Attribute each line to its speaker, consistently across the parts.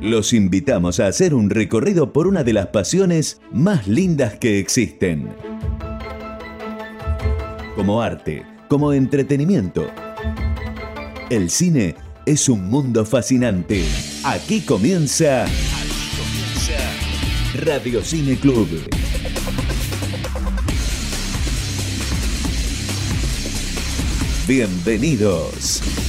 Speaker 1: Los invitamos a hacer un recorrido por una de las pasiones más lindas que existen. Como arte, como entretenimiento. El cine es un mundo fascinante. Aquí comienza Radio Cine Club. Bienvenidos.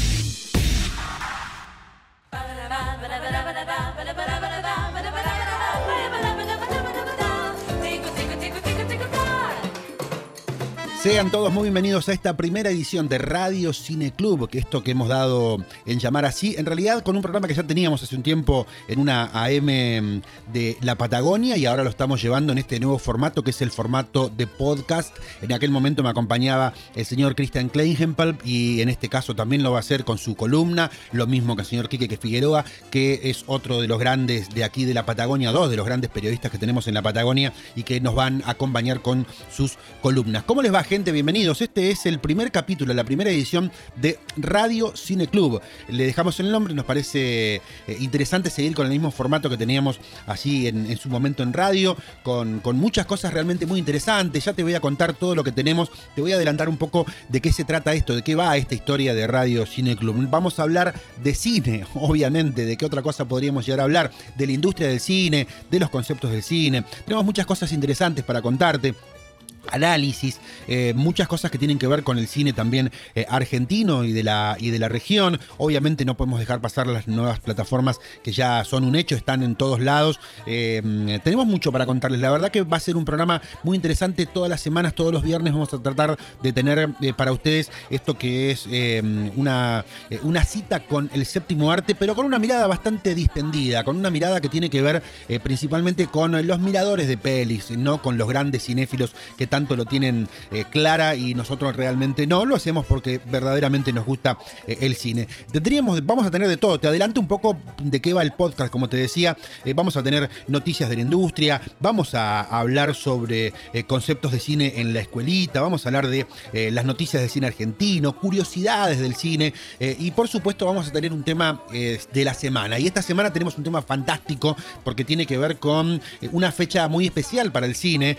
Speaker 2: Sean todos muy bienvenidos a esta primera edición de Radio Cine Club, que esto que hemos dado en llamar así, en realidad con un programa que ya teníamos hace un tiempo en una AM de la Patagonia y ahora lo estamos llevando en este nuevo formato que es el formato de podcast. En aquel momento me acompañaba el señor Christian Kleinhempel y en este caso también lo va a hacer con su columna, lo mismo que el señor Quique Figueroa, que es otro de los grandes de aquí de la Patagonia, dos de los grandes periodistas que tenemos en la Patagonia y que nos van a acompañar con sus columnas. ¿Cómo les va? gente? Bienvenidos. Este es el primer capítulo, la primera edición de Radio Cine Club. Le dejamos el nombre, nos parece eh, interesante seguir con el mismo formato que teníamos allí en, su momento en radio, con, muchas cosas realmente muy interesantes. Ya te voy a contar todo lo que tenemos, te voy a adelantar un poco de qué se trata esto, de qué va esta historia de Radio Cine Club. Vamos a hablar de cine, obviamente, de qué otra cosa podríamos llegar a hablar, de la industria del cine, de los conceptos del cine. Tenemos muchas cosas interesantes para contarte análisis, eh, muchas cosas que tienen que ver con el cine también eh, argentino y de, la, y de la región. Obviamente no podemos dejar pasar las nuevas plataformas que ya son un hecho, están en todos lados. Eh, tenemos mucho para contarles. La verdad que va a ser un programa muy interesante todas las semanas, todos los viernes vamos a tratar de tener para ustedes esto que es una, una cita con el séptimo arte, pero con una mirada bastante distendida, con una mirada que tiene que ver principalmente con los miradores de pelis, no con los grandes cinéfilos que tanto lo tienen eh, clara y nosotros realmente no. Lo hacemos porque verdaderamente nos gusta eh, el cine. Tendríamos, vamos a tener de todo. Te adelanto un poco de qué va el podcast, como te decía. Eh, vamos a tener noticias de la industria, vamos a, hablar sobre conceptos de cine en la escuelita, vamos a hablar de las noticias de cine argentino, curiosidades del cine y por supuesto vamos a tener un tema de la semana. Y esta semana tenemos un tema fantástico porque tiene que ver con una fecha muy especial para el cine,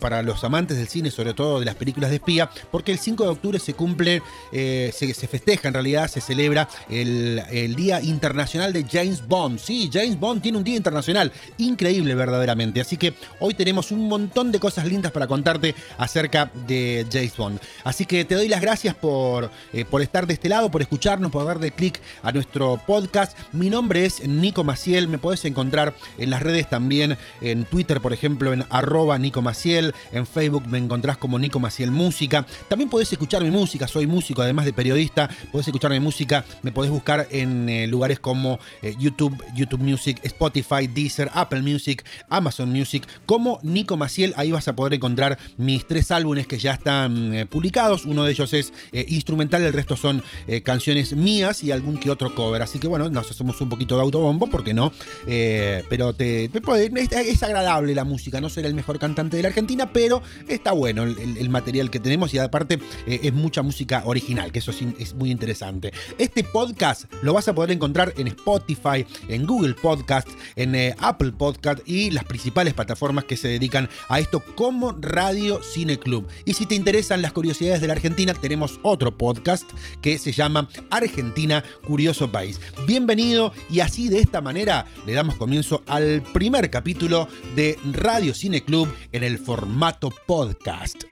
Speaker 2: para los amantes del cine, sobre todo de las películas de espía, porque el 5 de octubre se cumple, eh, se, festeja en realidad, se celebra el, Día Internacional de James Bond. Sí, James Bond tiene un Día Internacional, increíble verdaderamente. Así que hoy tenemos un montón de cosas lindas para contarte acerca de James Bond. Así que te doy las gracias por, eh, por estar de este lado, por escucharnos, por darle clic a nuestro podcast. Mi nombre es Nico Maciel, me podés encontrar en las redes también, en Twitter, por ejemplo, en arroba Nico Maciel, en Facebook me encontrás como Nico Maciel Música. También podés escuchar mi música, soy músico, además de periodista. Podés escuchar mi música, me podés buscar en eh, lugares como eh, YouTube, YouTube Music, Spotify, Deezer, Apple Music, Amazon Music, como Nico Maciel. Ahí vas a poder encontrar mis tres álbumes que ya están eh, publicados. Uno de ellos es instrumental, el resto son canciones mías y algún que otro cover. Así que bueno, nos hacemos un poquito de autobombo, porque no? pero te, es, agradable la música. No ser el mejor cantante de la Argentina, pero está bueno el, material que tenemos y aparte eh, es mucha música original, que eso es, muy interesante. Este podcast lo vas a poder encontrar en Spotify, en Google Podcast, en eh, Apple Podcast y las principales plataformas que se dedican a esto como Radio Cine Club. Y si te interesan las curiosidades de la Argentina, tenemos otro podcast que se llama Argentina Curioso País. Bienvenido y así de esta manera le damos comienzo al primer capítulo de Radio Cine Club en el formato podcast.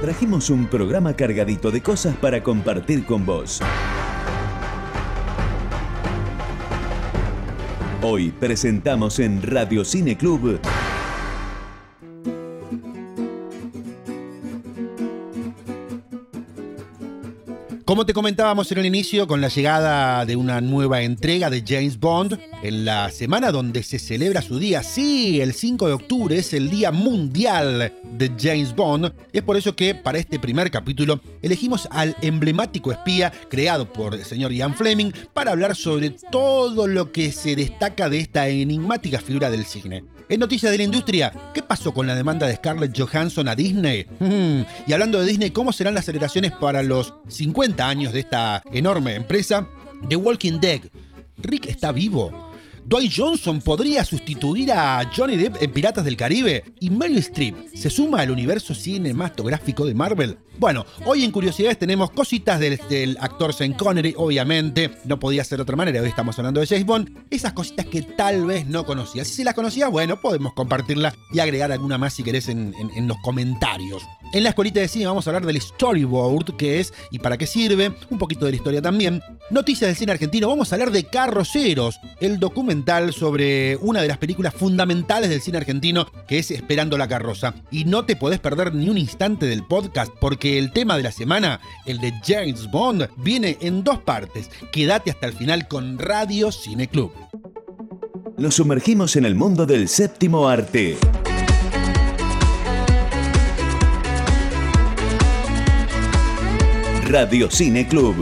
Speaker 1: Trajimos un programa cargadito de cosas para compartir con vos. Hoy presentamos en Radio Cine Club
Speaker 2: Como te comentábamos en el inicio, con la llegada de una nueva entrega de James Bond, en la semana donde se celebra su día, sí, el 5 de octubre es el Día Mundial de James Bond, es por eso que para este primer capítulo elegimos al emblemático espía creado por el señor Ian Fleming para hablar sobre todo lo que se destaca de esta enigmática figura del cine. En noticias de la industria, ¿qué pasó con la demanda de Scarlett Johansson a Disney? Mm, y hablando de Disney, ¿cómo serán las celebraciones para los 50 40 años de esta enorme empresa, The Walking Dead. ¿Rick está vivo? Dwight Johnson podría sustituir a Johnny Depp en Piratas del Caribe y Meryl Streep se suma al universo cinematográfico de Marvel. Bueno, hoy en Curiosidades tenemos cositas del, actor Sean Connery, obviamente, no podía ser de otra manera, hoy estamos hablando de James Bond, esas cositas que tal vez no conocías. Si las conocías, bueno, podemos compartirla y agregar alguna más si querés en, en los comentarios. En la escuelita de cine vamos a hablar del storyboard, que es y para qué sirve, un poquito de la historia también. Noticias del cine argentino, vamos a hablar de Carroceros, el documental sobre una de las películas fundamentales del cine argentino, que es Esperando la carroza. Y no te podés perder ni un instante del podcast, porque el tema de la semana, el de James Bond, viene en dos partes. Quédate hasta el final con Radio Cine Club.
Speaker 1: Nos sumergimos en el mundo del séptimo arte. Radio Cine Club.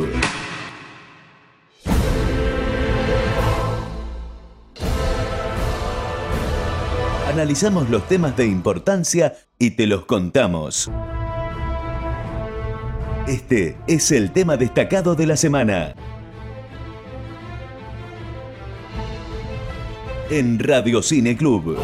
Speaker 1: Analizamos los temas de importancia y te los contamos. Este es el tema destacado de la semana. En Radio Cine Club.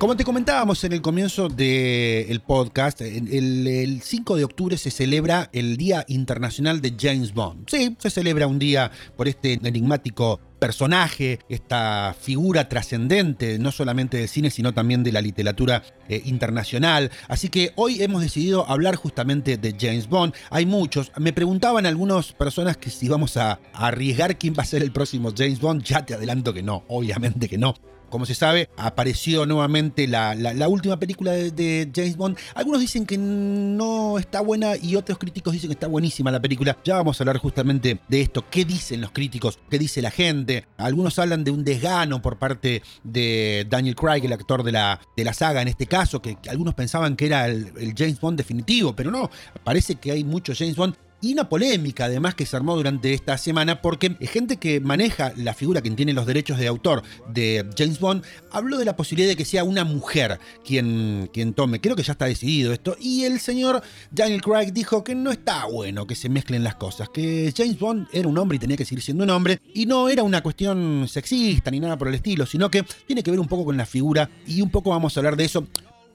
Speaker 2: Como te comentábamos en el comienzo del podcast, el, 5 de octubre se celebra el Día Internacional de James Bond. Sí, se celebra un día por este enigmático personaje, esta figura trascendente, no solamente del cine, sino también de la literatura eh, internacional. Así que hoy hemos decidido hablar justamente de James Bond. Hay muchos. Me preguntaban algunas personas que si vamos a arriesgar quién va a ser el próximo James Bond. Ya te adelanto que no, obviamente que no. Como se sabe, apareció nuevamente la, última película de, James Bond. Algunos dicen que no está buena y otros críticos dicen que está buenísima la película. Ya vamos a hablar justamente de esto. ¿Qué dicen los críticos? ¿Qué dice la gente? Algunos hablan de un desgano por parte de Daniel Craig, el actor de la, de la saga en este caso, que, algunos pensaban que era el, el James Bond definitivo, pero no. Parece que hay mucho James Bond y una polémica además que se armó durante esta semana porque gente que maneja la figura, quien tiene los derechos de autor de James Bond, habló de la posibilidad de que sea una mujer quien, quien tome. Creo que ya está decidido esto. Y el señor Daniel Craig dijo que no está bueno que se mezclen las cosas, que James Bond era un hombre y tenía que seguir siendo un hombre. Y no era una cuestión sexista ni nada por el estilo, sino que tiene que ver un poco con la figura y un poco vamos a hablar de eso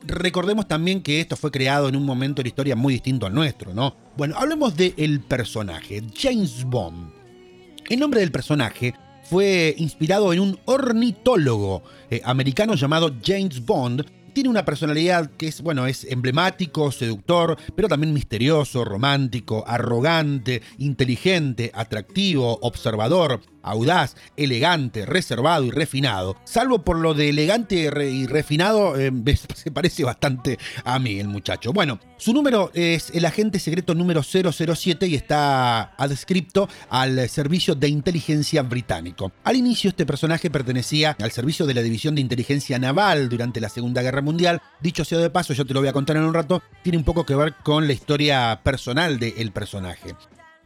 Speaker 2: recordemos también que esto fue creado en un momento de la historia muy distinto al nuestro, ¿no? Bueno, hablemos del personaje, James Bond. El nombre del personaje fue inspirado en un ornitólogo eh, americano llamado James Bond. Tiene una personalidad que es, bueno, es emblemático, seductor, pero también misterioso, romántico, arrogante, inteligente, atractivo, observador audaz, elegante, reservado y refinado. Salvo por lo de elegante y refinado, eh, se parece bastante a mí el muchacho. Bueno, su número es el agente secreto número 007 y está adscripto al servicio de inteligencia británico. Al inicio este personaje pertenecía al servicio de la división de inteligencia naval durante la Segunda Guerra Mundial. Dicho sea de paso, yo te lo voy a contar en un rato, tiene un poco que ver con la historia personal del personaje.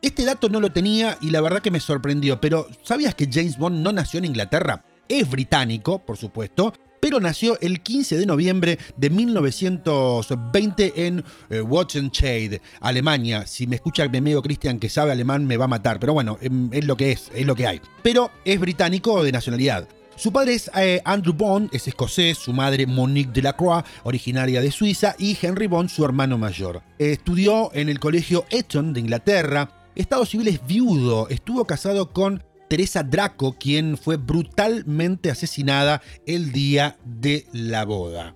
Speaker 2: Este dato no lo tenía y la verdad que me sorprendió, pero ¿sabías que James Bond no nació en Inglaterra? Es británico, por supuesto, pero nació el 15 de noviembre de 1920 en eh, Alemania. Si me escucha mi amigo Christian que sabe alemán me va a matar, pero bueno, em, es lo que es, es lo que hay. Pero es británico de nacionalidad. Su padre es eh, Andrew Bond, es escocés, su madre Monique Delacroix, originaria de Suiza, y Henry Bond, su hermano mayor. estudió en el colegio Eton de Inglaterra, Estado civil es viudo, estuvo casado con Teresa Draco, quien fue brutalmente asesinada el día de la boda.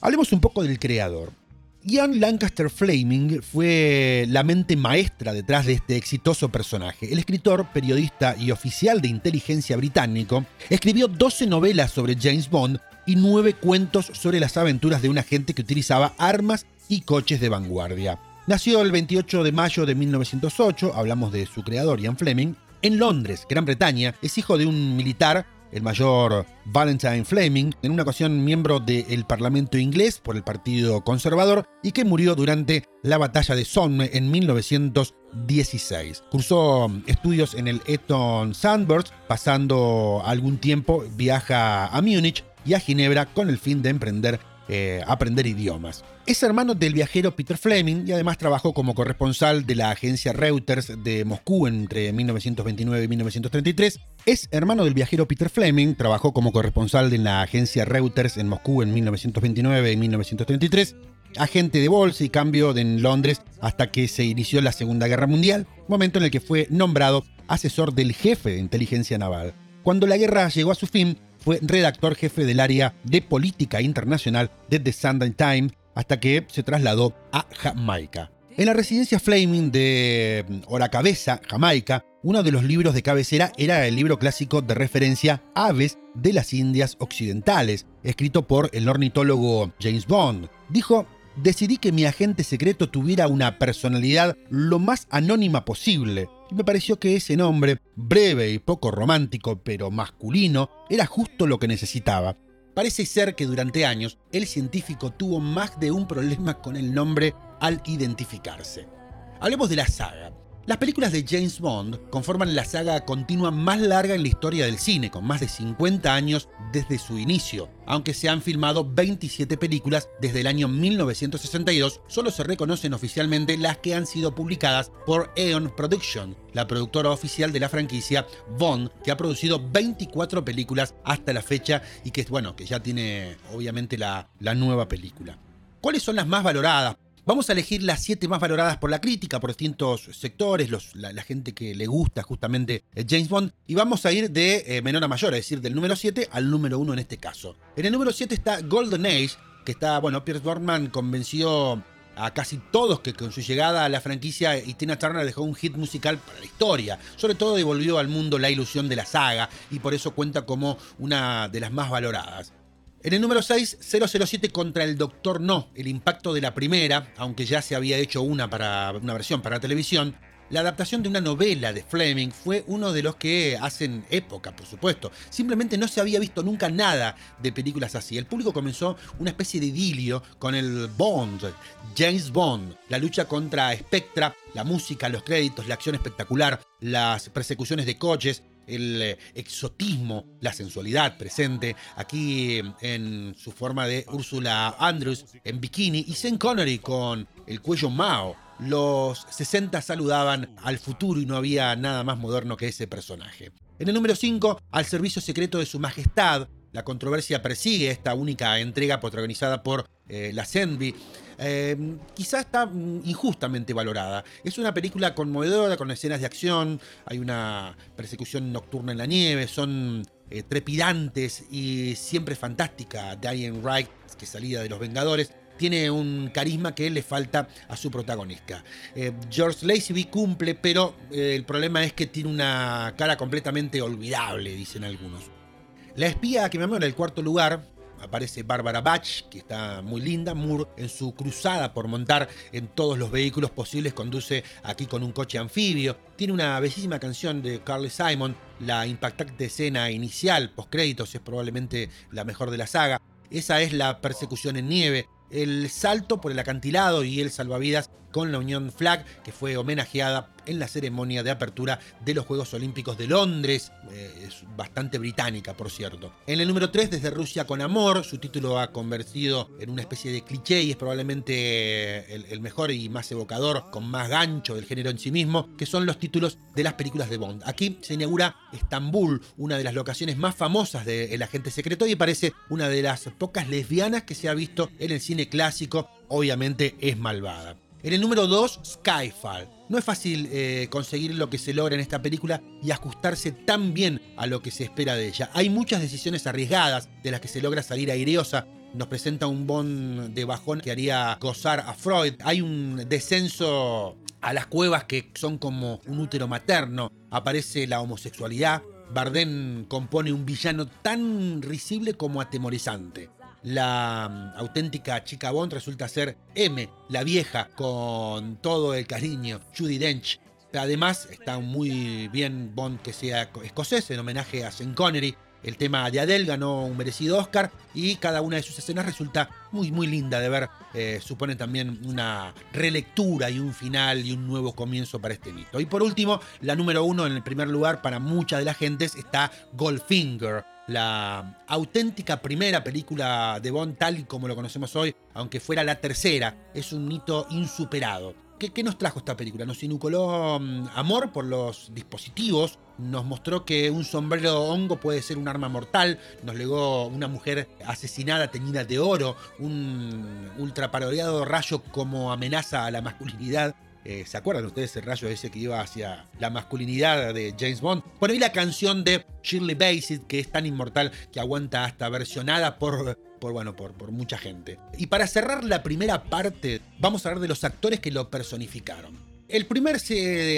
Speaker 2: Hablemos un poco del creador. Ian Lancaster Fleming fue la mente maestra detrás de este exitoso personaje. El escritor, periodista y oficial de inteligencia británico escribió 12 novelas sobre James Bond y 9 cuentos sobre las aventuras de un agente que utilizaba armas y coches de vanguardia. Nació el 28 de mayo de 1908, hablamos de su creador Ian Fleming, en Londres, Gran Bretaña, es hijo de un militar el mayor Valentine Fleming, en una ocasión miembro del Parlamento inglés por el Partido Conservador y que murió durante la batalla de Somme en 1916. Cursó estudios en el Eton Sandburst, pasando algún tiempo viaja a Múnich y a Ginebra con el fin de emprender eh, aprender idiomas. Es hermano del viajero Peter Fleming y además trabajó como corresponsal de la agencia Reuters de Moscú entre 1929 y 1933. Es hermano del viajero Peter Fleming, trabajó como corresponsal de la agencia Reuters en Moscú en 1929 y 1933 agente de bolsa y cambio en Londres hasta que se inició la Segunda Guerra Mundial, momento en el que fue nombrado asesor del jefe de inteligencia naval. Cuando la guerra llegó a su fin, fue redactor jefe del área de política internacional de The Sunday Times hasta que se trasladó a Jamaica. En la residencia Flaming de Oracabeza, Jamaica, uno de los libros de cabecera era el libro clásico de referencia Aves de las Indias Occidentales, escrito por el ornitólogo James Bond. Dijo, decidí que mi agente secreto tuviera una personalidad lo más anónima posible, me pareció que ese nombre, breve y poco romántico, pero masculino, era justo lo que necesitaba. Parece ser que durante años el científico tuvo más de un problema con el nombre al identificarse. Hablemos de la saga. Las películas de James Bond conforman la saga continua más larga en la historia del cine, con más de 50 años desde su inicio. Aunque se han filmado 27 películas desde el año 1962, solo se reconocen oficialmente las que han sido publicadas por Eon Production, la productora oficial de la franquicia Bond, que ha producido 24 películas hasta la fecha y que, bueno, que ya tiene obviamente la, la nueva película. ¿Cuáles son las más valoradas? Vamos a elegir las siete más valoradas por la crítica, por distintos sectores, la, gente que le gusta justamente eh, James Bond, y vamos a ir de eh, menor a mayor, es decir, del número 7 al número 1 en este caso. En el número 7 está Golden Age, que está, bueno, Pierce Brosnan convenció a casi todos que con su llegada a la franquicia y Tina Turner dejó un hit musical para la historia. Sobre todo devolvió al mundo la ilusión de la saga y por eso cuenta como una de las más valoradas. En el número 6, 007 contra el Doctor No, el impacto de la primera, aunque ya se había hecho una, para, una versión para televisión, la adaptación de una novela de Fleming fue uno de los que hacen época, por supuesto. Simplemente no se había visto nunca nada de películas así. El público comenzó una especie de idilio con el Bond, James Bond, la lucha contra Spectra, la música, los créditos, la acción espectacular, las persecuciones de coches, el eh, exotismo, la sensualidad presente aquí en su forma de Úrsula Andrews en bikini y Sean Connery con el cuello Mao. Los 60 saludaban al futuro y no había nada más moderno que ese personaje. En el número 5, al servicio secreto de su majestad, la controversia persigue esta única entrega protagonizada por eh, la Senby eh, quizá está mm, injustamente valorada. Es una película conmovedora con escenas de acción, hay una persecución nocturna en la nieve, son eh, trepidantes y siempre fantástica. Diane Wright, que salida de Los Vengadores, tiene un carisma que le falta a su protagonista. Eh, George Lazenby cumple, pero el problema es que tiene una cara completamente olvidable, dicen algunos. La espía que me amó en el cuarto lugar aparece Barbara Bach, que está muy linda. Moore, en su cruzada por montar en todos los vehículos posibles, conduce aquí con un coche anfibio. Tiene una bellísima canción de Carly Simon. La impactante escena inicial, post créditos, es probablemente la mejor de la saga. Esa es la persecución en nieve el salto por el acantilado y el salvavidas con la Unión Flag, que fue homenajeada en la ceremonia de apertura de los Juegos Olímpicos de Londres, eh, es bastante británica, por cierto. En el número 3, Desde Rusia con Amor, su título ha convertido en una especie de cliché y es probablemente el, el mejor y más evocador, con más gancho del género en sí mismo, que son los títulos de las películas de Bond. Aquí se inaugura Estambul, una de las locaciones más famosas del agente secreto y parece una de las pocas lesbianas que se ha visto en el cine clásico, obviamente es malvada. En el número 2, Skyfall. No es fácil eh, conseguir lo que se logra en esta película y ajustarse tan bien a lo que se espera de ella. Hay muchas decisiones arriesgadas de las que se logra salir aireosa. Nos presenta un Bond de bajón que haría gozar a Freud. Hay un descenso a las cuevas que son como un útero materno. Aparece la homosexualidad. Bardem compone un villano tan risible como atemorizante la mm, auténtica chica Bond resulta ser M, la vieja, con todo el cariño, Judy Dench. Además, está muy bien Bond que sea escocés, en homenaje a Sean Connery. El tema de Adele ganó un merecido Oscar y cada una de sus escenas resulta muy, muy linda de ver. Eh, supone también una relectura y un final y un nuevo comienzo para este mito. Y por último, la número uno en el primer lugar para muchas de las gentes está Goldfinger la auténtica primera película de Bond tal y como lo conocemos hoy, aunque fuera la tercera, es un hito insuperado. ¿Qué, nos trajo esta película? Nos inucoló mm, amor por los dispositivos, nos mostró que un sombrero hongo puede ser un arma mortal, nos legó una mujer asesinada teñida de oro, un ultraparodiado rayo como amenaza a la masculinidad eh, ¿Se acuerdan ustedes ese rayo ese que iba hacia la masculinidad de James Bond? Bueno, y la canción de Shirley Bassey, que es tan inmortal que aguanta hasta versionada por, por, bueno, por, mucha gente. Y para cerrar la primera parte, vamos a hablar de los actores que lo personificaron. El primer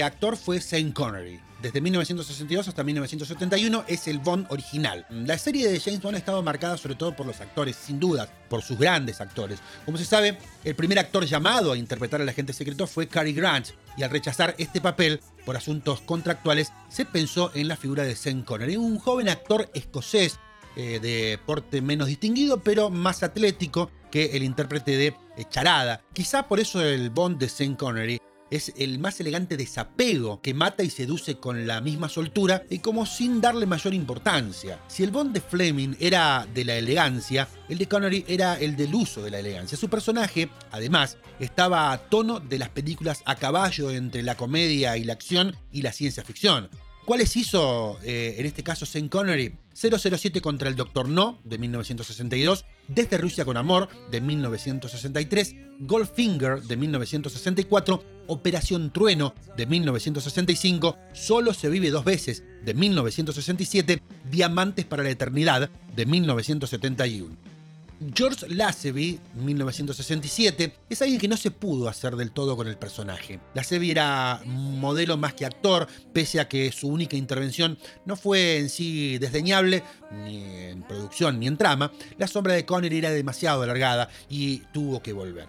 Speaker 2: actor fue Sean Connery. Desde 1962 hasta 1971 es el Bond original. La serie de James Bond ha estado marcada sobre todo por los actores, sin duda, por sus grandes actores. Como se sabe, el primer actor llamado a interpretar al agente secreto fue Cary Grant, y al rechazar este papel por asuntos contractuales, se pensó en la figura de Sean Connery, un joven actor escocés eh, de porte menos distinguido, pero más atlético que el intérprete de Charada. Quizá por eso el Bond de Sean Connery es el más elegante desapego que mata y seduce con la misma soltura y como sin darle mayor importancia. Si el Bond de Fleming era de la elegancia, el de Connery era el del uso de la elegancia. Su personaje, además, estaba a tono de las películas a caballo entre la comedia y la acción y la ciencia ficción. ¿Cuáles hizo eh, en este caso Sean Connery? 007 contra el Doctor No de 1962, Desde Rusia con Amor de 1963, Goldfinger de 1964, Operación Trueno de 1965, Solo se vive dos veces de 1967, Diamantes para la Eternidad de 1971. George Lazenby, 1967, es alguien que no se pudo hacer del todo con el personaje. Lazenby era modelo más que actor, pese a que su única intervención no fue en sí desdeñable, ni en producción ni en trama, la sombra de Connery era demasiado alargada y tuvo que volver.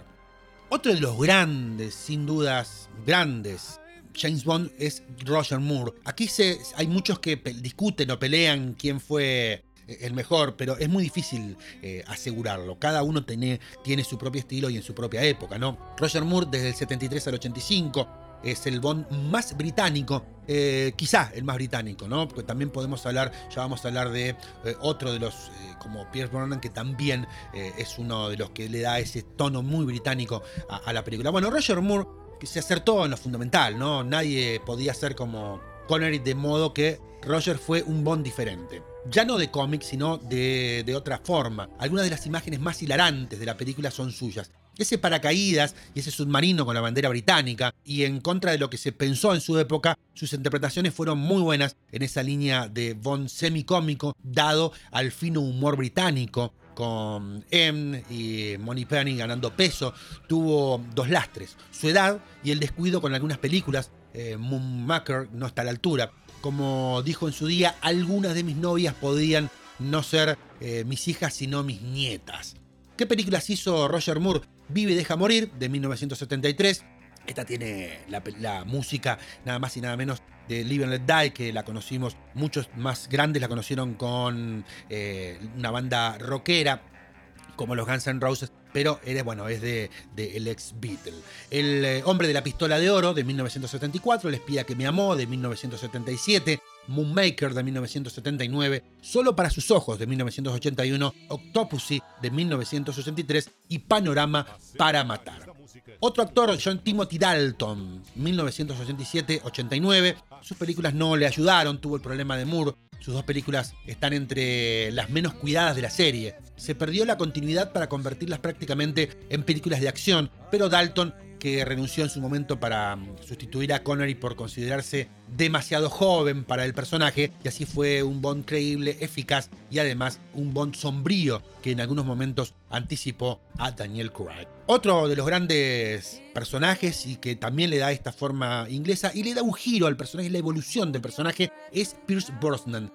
Speaker 2: Otro de los grandes, sin dudas, grandes James Bond es Roger Moore. Aquí se, hay muchos que discuten o pelean quién fue el mejor, pero es muy difícil eh, asegurarlo. Cada uno tiene, su propio estilo y en su propia época, ¿no? Roger Moore desde el 73 al 85 es el Bond más británico, eh, quizá el más británico, ¿no? Porque también podemos hablar, ya vamos a hablar de eh, otro de los, como Pierce Brosnan, que también es uno de los que le da ese tono muy británico a, a, la película. Bueno, Roger Moore que se acertó en lo fundamental, ¿no? Nadie podía ser como Connery de modo que Roger fue un Bond diferente ya no de cómic, sino de, de, otra forma. Algunas de las imágenes más hilarantes de la película son suyas. Ese paracaídas y ese submarino con la bandera británica, y en contra de lo que se pensó en su época, sus interpretaciones fueron muy buenas en esa línea de Bond semicómico, dado al fino humor británico, con M y Money Penny ganando peso, tuvo dos lastres, su edad y el descuido con algunas películas. Eh, Moonmaker no está a la altura. Como dijo en su día, algunas de mis novias podían no ser eh, mis hijas, sino mis nietas. ¿Qué películas hizo Roger Moore? Vive y deja morir, de 1973. Esta tiene la, música nada más y nada menos de Live and Let Die, que la conocimos, muchos más grandes la conocieron con eh, una banda rockera como los Guns N' Roses, pero eres, bueno, es de, el ex Beatle. El eh, hombre de la pistola de oro de 1974, El espía que me amó de 1977, Moonmaker de 1979, Solo para sus ojos de 1981, Octopussy de 1983 y Panorama para matar. Otro actor, John Timothy Dalton, 1987-89. Sus películas no le ayudaron, tuvo el problema de Moore. Sus dos películas están entre las menos cuidadas de la serie. Se perdió la continuidad para convertirlas prácticamente en películas de acción, pero Dalton que renunció en su momento para mm, sustituir a Connery por considerarse demasiado joven para el personaje, y así fue un Bond creíble, eficaz y además un Bond sombrío que en algunos momentos anticipó a Daniel Craig. Otro de los grandes personajes y que también le da esta forma inglesa y le da un giro al personaje, la evolución del personaje, es Pierce Brosnan.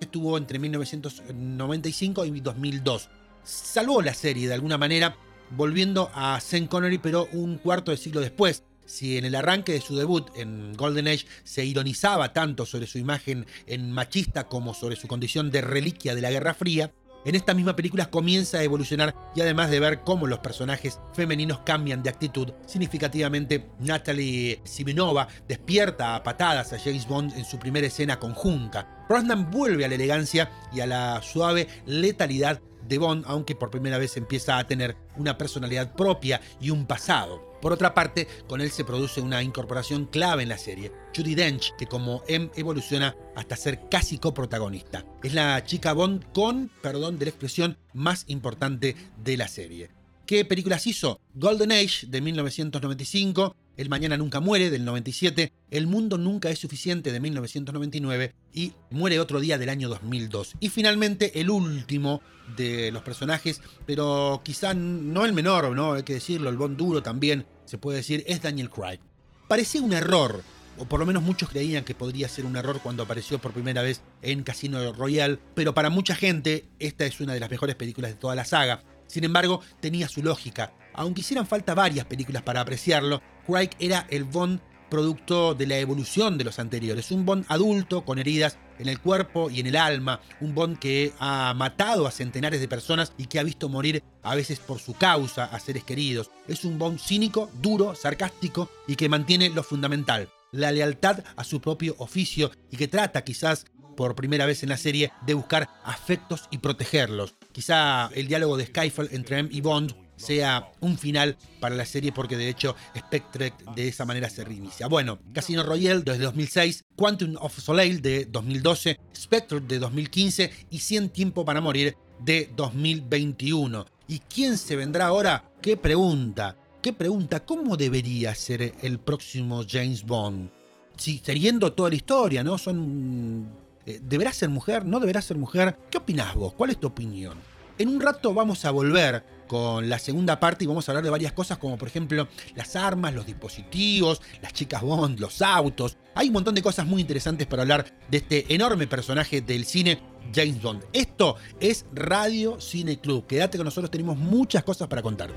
Speaker 2: Estuvo entre 1995 y 2002. Salvó la serie de alguna manera volviendo a Sean Connery, pero un cuarto de siglo después. Si en el arranque de su debut en Golden Age se ironizaba tanto sobre su imagen en machista como sobre su condición de reliquia de la Guerra Fría, en esta misma película comienza a evolucionar y además de ver cómo los personajes femeninos cambian de actitud, significativamente Natalie Simenova despierta a patadas a James Bond en su primera escena conjunta. Brosnan vuelve a la elegancia y a la suave letalidad de Bond, aunque por primera vez empieza a tener una personalidad propia y un pasado. Por otra parte, con él se produce una incorporación clave en la serie, Judy Dench, que como M evoluciona hasta ser casi coprotagonista. Es la chica Bond con, perdón de la expresión, más importante de la serie. ¿Qué películas hizo? Golden Age de 1995, El Mañana Nunca Muere del 97, El Mundo Nunca es Suficiente de 1999 y Muere Otro Día del año 2002. Y finalmente el último de los personajes, pero quizá no el menor, ¿no? Hay que decirlo, el Bond duro también, se puede decir, es Daniel Craig. Parecía un error, o por lo menos muchos creían que podría ser un error cuando apareció por primera vez en Casino Royale, pero para mucha gente esta es una de las mejores películas de toda la saga. Sin embargo, tenía su lógica. Aunque hicieran falta varias películas para apreciarlo, Craig era el Bond producto de la evolución de los anteriores. Un Bond adulto con heridas en el cuerpo y en el alma. Un Bond que ha matado a centenares de personas y que ha visto morir a veces por su causa a seres queridos. Es un Bond cínico, duro, sarcástico y que mantiene lo fundamental, la lealtad a su propio oficio y que trata quizás por primera vez en la serie de buscar afectos y protegerlos. Quizá el diálogo de Skyfall entre M y Bond sea un final para la serie porque de hecho Spectre de esa manera se reinicia. Bueno, Casino Royale desde 2006, Quantum of Soleil de 2012, Spectre de 2015 y 100 Tiempo para Morir de 2021. ¿Y quién se vendrá ahora? ¿Qué pregunta? ¿Qué pregunta? ¿Cómo debería ser el próximo James Bond? Si siguiendo toda la historia, ¿no? Son eh, ¿Deberá ser mujer? ¿No deberá ser mujer? ¿Qué opinás vos? ¿Cuál es tu opinión? En un rato vamos a volver con la segunda parte y vamos a hablar de varias cosas como por ejemplo las armas, los dispositivos, las chicas Bond, los autos. Hay un montón de cosas muy interesantes para hablar de este enorme personaje del cine, James Bond. Esto es Radio Cine Club. Quédate con nosotros, tenemos muchas cosas para contarte.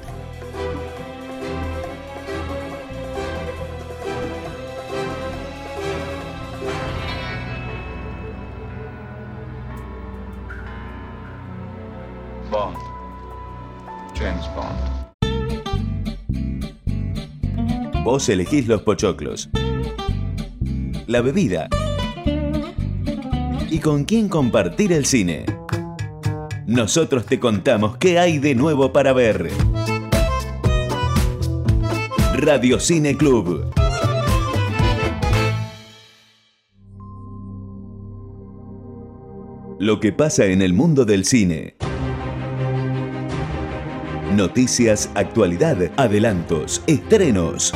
Speaker 3: Bond.
Speaker 1: Vos elegís los pochoclos. La bebida. Y con quién compartir el cine. Nosotros te contamos qué hay de nuevo para ver. Radio Cine Club. Lo que pasa en el mundo del cine. Noticias, actualidad, adelantos, estrenos.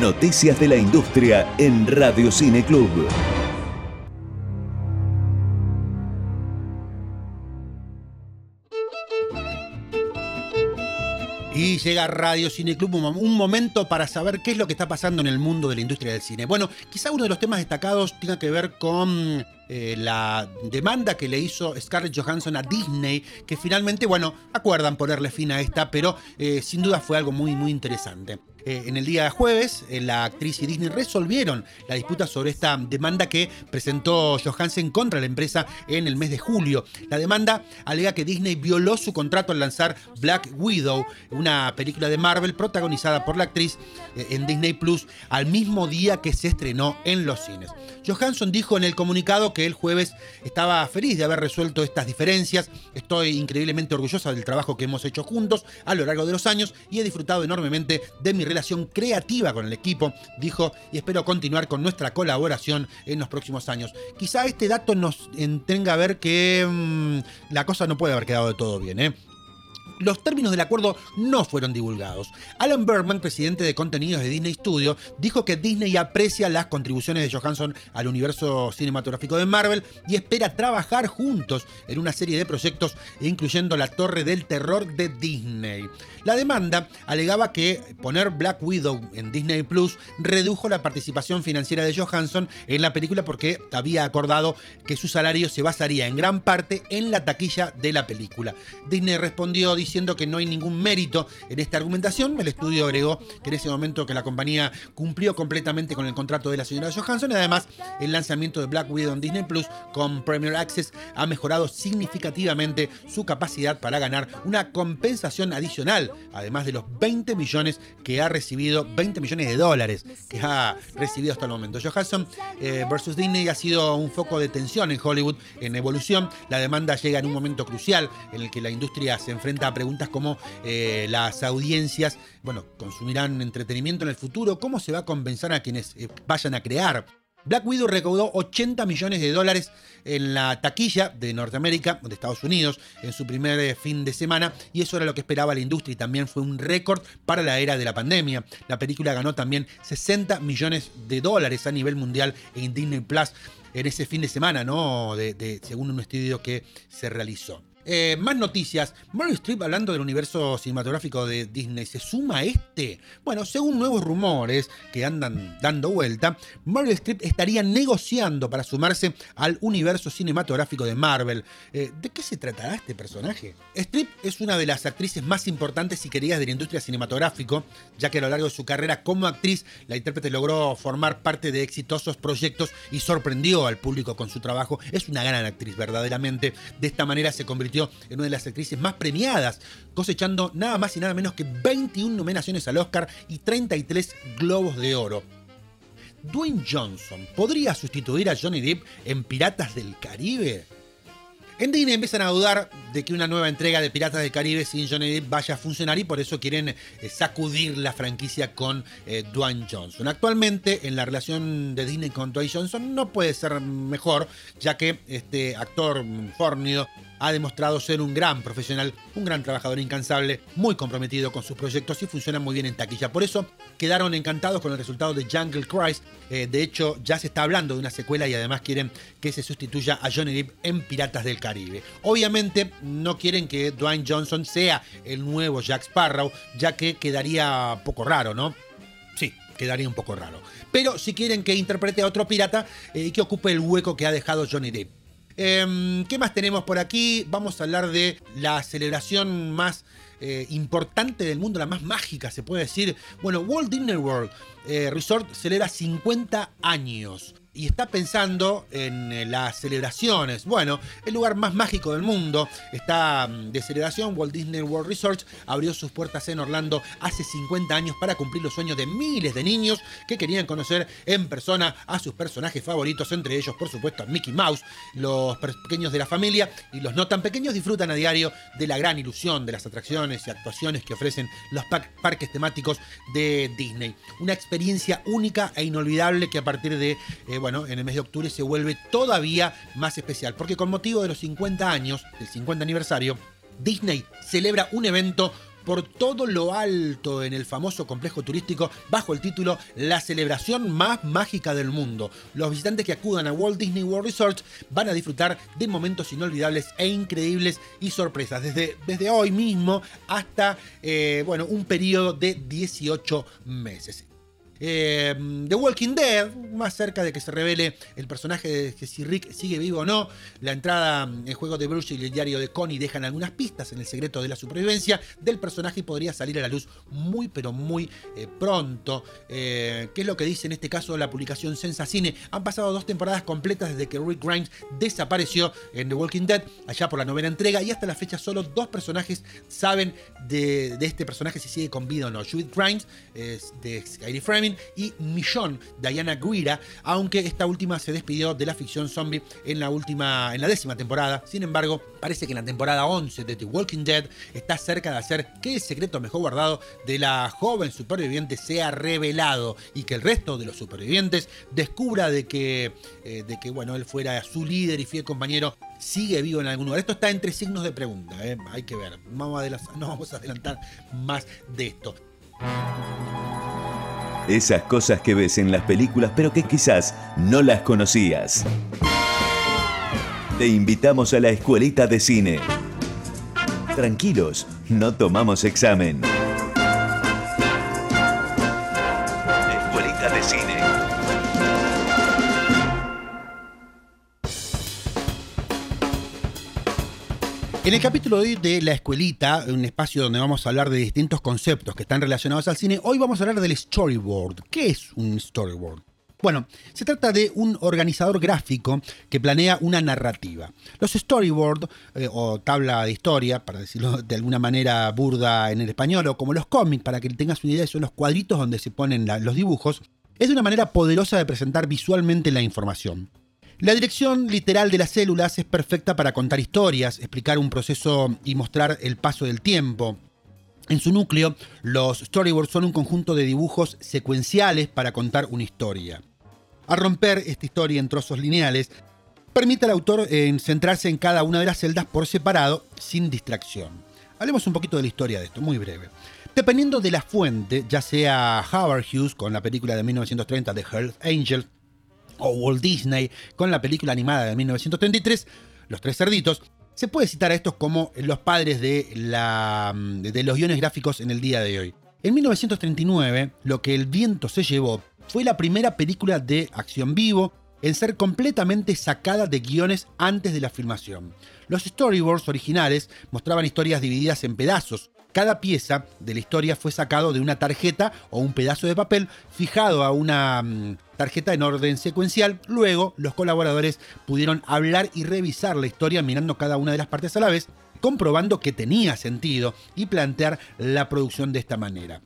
Speaker 1: Noticias de la industria en Radio Cine Club.
Speaker 2: Y llega Radio Cine Club, un momento para saber qué es lo que está pasando en el mundo de la industria del cine. Bueno, quizá uno de los temas destacados tenga que ver con eh, la demanda que le hizo Scarlett Johansson a Disney, que finalmente, bueno, acuerdan ponerle fin a esta, pero eh, sin duda fue algo muy, muy interesante. Eh, en el día jueves, eh, la actriz y Disney resolvieron la disputa sobre esta demanda que presentó Johansen contra la empresa en el mes de julio. La demanda alega que Disney violó su contrato al lanzar Black Widow, una película de Marvel protagonizada por la actriz eh, en Disney Plus al mismo día que se estrenó en los cines. Johansson dijo en el comunicado que el jueves estaba feliz de haber resuelto estas diferencias. Estoy increíblemente orgullosa del trabajo que hemos hecho juntos a lo largo de los años y he disfrutado enormemente de mi relación creativa con el equipo, dijo, y espero continuar con nuestra colaboración en los próximos años. Quizá este dato nos tenga a ver que mmm, la cosa no puede haber quedado de todo bien, ¿eh? Los términos del acuerdo no fueron divulgados. Alan Bergman, presidente de contenidos de Disney Studio, dijo que Disney aprecia las contribuciones de Johansson al universo cinematográfico de Marvel y espera trabajar juntos en una serie de proyectos, incluyendo La Torre del Terror de Disney. La demanda alegaba que poner Black Widow en Disney Plus redujo la participación financiera de Johansson en la película porque había acordado que su salario se basaría en gran parte en la taquilla de la película. Disney respondió diciendo que no hay ningún mérito en esta argumentación. El estudio agregó que en ese momento que la compañía cumplió completamente con el contrato de la señora Johansson y además el lanzamiento de Black Widow en Disney Plus con Premier Access ha mejorado significativamente su capacidad para ganar una compensación adicional, además de los 20 millones que ha recibido, 20 millones de dólares que ha recibido hasta el momento. Johansson eh, versus Disney ha sido un foco de tensión en Hollywood en evolución. La demanda llega en un momento crucial en el que la industria se enfrenta preguntas como eh, las audiencias, bueno, consumirán entretenimiento en el futuro, cómo se va a compensar a quienes eh, vayan a crear Black Widow recaudó 80 millones de dólares en la taquilla de Norteamérica, de Estados Unidos, en su primer eh, fin de semana, y eso era lo que esperaba la industria y también fue un récord para la era de la pandemia. La película ganó también 60 millones de dólares a nivel mundial en Disney Plus en ese fin de semana, ¿no? según un estudio que se realizó. Eh, más noticias. Meryl Streep hablando del universo cinematográfico de Disney. ¿Se suma a este? Bueno, según nuevos rumores que andan dando vuelta, Meryl Streep estaría negociando para sumarse al universo cinematográfico de Marvel. Eh, ¿De qué se tratará este personaje? Streep es una de las actrices más importantes y queridas de la industria cinematográfica, ya que a lo largo de su carrera como actriz, la intérprete logró formar parte de exitosos proyectos y sorprendió al público con su trabajo. Es una gran actriz, verdaderamente. De esta manera se convirtió en una de las actrices más premiadas, cosechando nada más y nada menos que 21 nominaciones al Oscar y 33 Globos de Oro. Dwayne Johnson podría sustituir a Johnny Depp en Piratas del Caribe. En Disney empiezan a dudar de que una nueva entrega de Piratas del Caribe sin Johnny Depp vaya a funcionar y por eso quieren eh, sacudir la franquicia con eh, Dwayne Johnson. Actualmente en la relación de Disney con Dwayne Johnson no puede ser mejor, ya que este actor fornido ha demostrado ser un gran profesional, un gran trabajador incansable, muy comprometido con sus proyectos y funciona muy bien en taquilla. Por eso quedaron encantados con el resultado de Jungle Cruise. Eh, de hecho, ya se está hablando de una secuela y además quieren que se sustituya a Johnny Depp en Piratas del Caribe. Obviamente no quieren que Dwayne Johnson sea el nuevo Jack Sparrow, ya que quedaría poco raro, ¿no? Sí, quedaría un poco raro. Pero si quieren que interprete a otro pirata y eh, que ocupe el hueco que ha dejado Johnny Depp. Em, ¿Qué más tenemos por aquí? Vamos a hablar de la celebración más eh, importante del mundo, la más mágica, se puede decir. Bueno, Walt Disney World eh, Resort celebra 50 años y está pensando en eh, las celebraciones. Bueno, el lugar más mágico del mundo está mm, de celebración. Walt Disney World Resort abrió sus puertas en Orlando hace 50 años para cumplir los sueños de miles de niños que querían conocer en persona a sus personajes favoritos, entre ellos, por supuesto, Mickey Mouse. Los pequeños de la familia y los no tan pequeños disfrutan a diario de la gran ilusión de las atracciones y actuaciones que ofrecen los parques temáticos de Disney. Una experiencia única e inolvidable que a partir de eh, bueno, en el mes de octubre se vuelve todavía más especial, porque con motivo de los 50 años, del 50 aniversario, Disney celebra un evento por todo lo alto en el famoso complejo turístico bajo el título La celebración más mágica del mundo. Los visitantes que acudan a Walt Disney World Resort van a disfrutar de momentos inolvidables e increíbles y sorpresas, desde, desde hoy mismo hasta eh, bueno, un periodo de 18 meses. Eh, The Walking Dead, más cerca de que se revele el personaje de que si Rick sigue vivo o no. La entrada en juego de Bruce y el diario de Connie dejan algunas pistas en el secreto de la supervivencia del personaje y podría salir a la luz muy pero muy eh, pronto. Eh, ¿Qué es lo que dice en este caso la publicación Sensacine? Han pasado dos temporadas completas desde que Rick Grimes desapareció en The Walking Dead, allá por la novena entrega, y hasta la fecha solo dos personajes saben de, este personaje si sigue con vida o no. Judith Grimes, de Skyrim Framing, y Millón, Diana Guira, aunque esta última se despidió de la ficción zombie en la última, en la décima temporada. Sin embargo, parece que en la temporada 11 de The Walking Dead está cerca de hacer que el secreto mejor guardado de la joven superviviente sea revelado y que el resto de los supervivientes descubra de que, eh, de que bueno, él fuera su líder y fiel compañero sigue vivo en algún lugar. Esto está entre signos de pregunta, ¿eh? hay que ver. No vamos a adelantar más de esto.
Speaker 1: Esas cosas que ves en las películas pero que quizás no las conocías. Te invitamos a la escuelita de cine. Tranquilos, no tomamos examen.
Speaker 2: En el capítulo de hoy de La Escuelita, un espacio donde vamos a hablar de distintos conceptos que están relacionados al cine, hoy vamos a hablar del storyboard. ¿Qué es un storyboard? Bueno, se trata de un organizador gráfico que planea una narrativa. Los storyboard, eh, o tabla de historia, para decirlo de alguna manera burda en el español, o como los cómics, para que tengas una idea, son los cuadritos donde se ponen los dibujos, es una manera poderosa de presentar visualmente la información. La dirección literal de las células es perfecta para contar historias, explicar un proceso y mostrar el paso del tiempo. En su núcleo, los storyboards son un conjunto de dibujos secuenciales para contar una historia. Al romper esta historia en trozos lineales, permite al autor eh, centrarse en cada una de las celdas por separado, sin distracción. Hablemos un poquito de la historia de esto, muy breve. Dependiendo de la fuente, ya sea Howard Hughes con la película de 1930 de Earth Angel, o Walt Disney con la película animada de 1933, Los Tres Cerditos, se puede citar a estos como los padres de, la, de los guiones gráficos en el día de hoy. En 1939, Lo que el viento se llevó fue la primera película de acción vivo en ser completamente sacada de guiones antes de la filmación. Los storyboards originales mostraban historias divididas en pedazos, cada pieza de la historia fue sacado de una tarjeta o un pedazo de papel fijado a una mm, tarjeta en orden secuencial. Luego, los colaboradores pudieron hablar y revisar la historia mirando cada una de las partes a la vez, comprobando que tenía sentido y plantear la producción de esta manera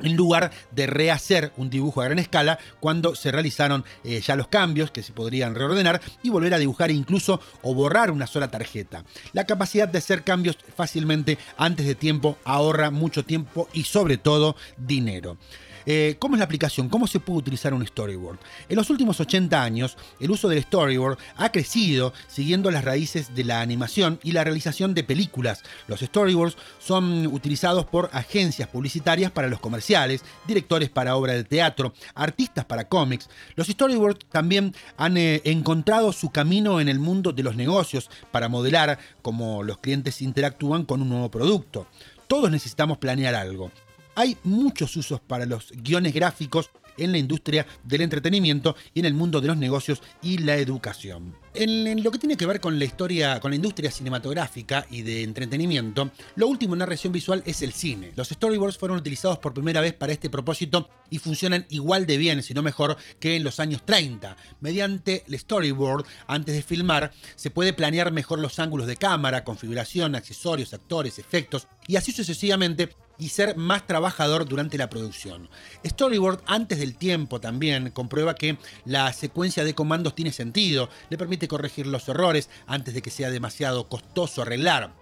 Speaker 2: en lugar de rehacer un dibujo a gran escala cuando se realizaron eh, ya los cambios que se podrían reordenar y volver a dibujar incluso o borrar una sola tarjeta. La capacidad de hacer cambios fácilmente antes de tiempo ahorra mucho tiempo y sobre todo dinero. Eh, ¿Cómo es la aplicación? ¿Cómo se puede utilizar un storyboard? En los últimos 80 años, el uso del storyboard ha crecido siguiendo las raíces de la animación y la realización de películas. Los storyboards son utilizados por agencias publicitarias para los comerciales, directores para obras de teatro, artistas para cómics. Los storyboards también han eh, encontrado su camino en el mundo de los negocios para modelar cómo los clientes interactúan con un nuevo producto. Todos necesitamos planear algo. Hay muchos usos para los guiones gráficos en la industria del entretenimiento y en el mundo de los negocios y la educación. En, lo que tiene que ver con la historia, con la industria cinematográfica y de entretenimiento, lo último en narración visual es el cine. Los storyboards fueron utilizados por primera vez para este propósito y funcionan igual de bien, si no mejor, que en los años 30. Mediante el storyboard, antes de filmar, se puede planear mejor los ángulos de cámara, configuración, accesorios, actores, efectos y así sucesivamente y ser más trabajador durante la producción. Storyboard antes del tiempo también comprueba que la secuencia de comandos tiene sentido, le permite corregir los errores antes de que sea demasiado costoso arreglar.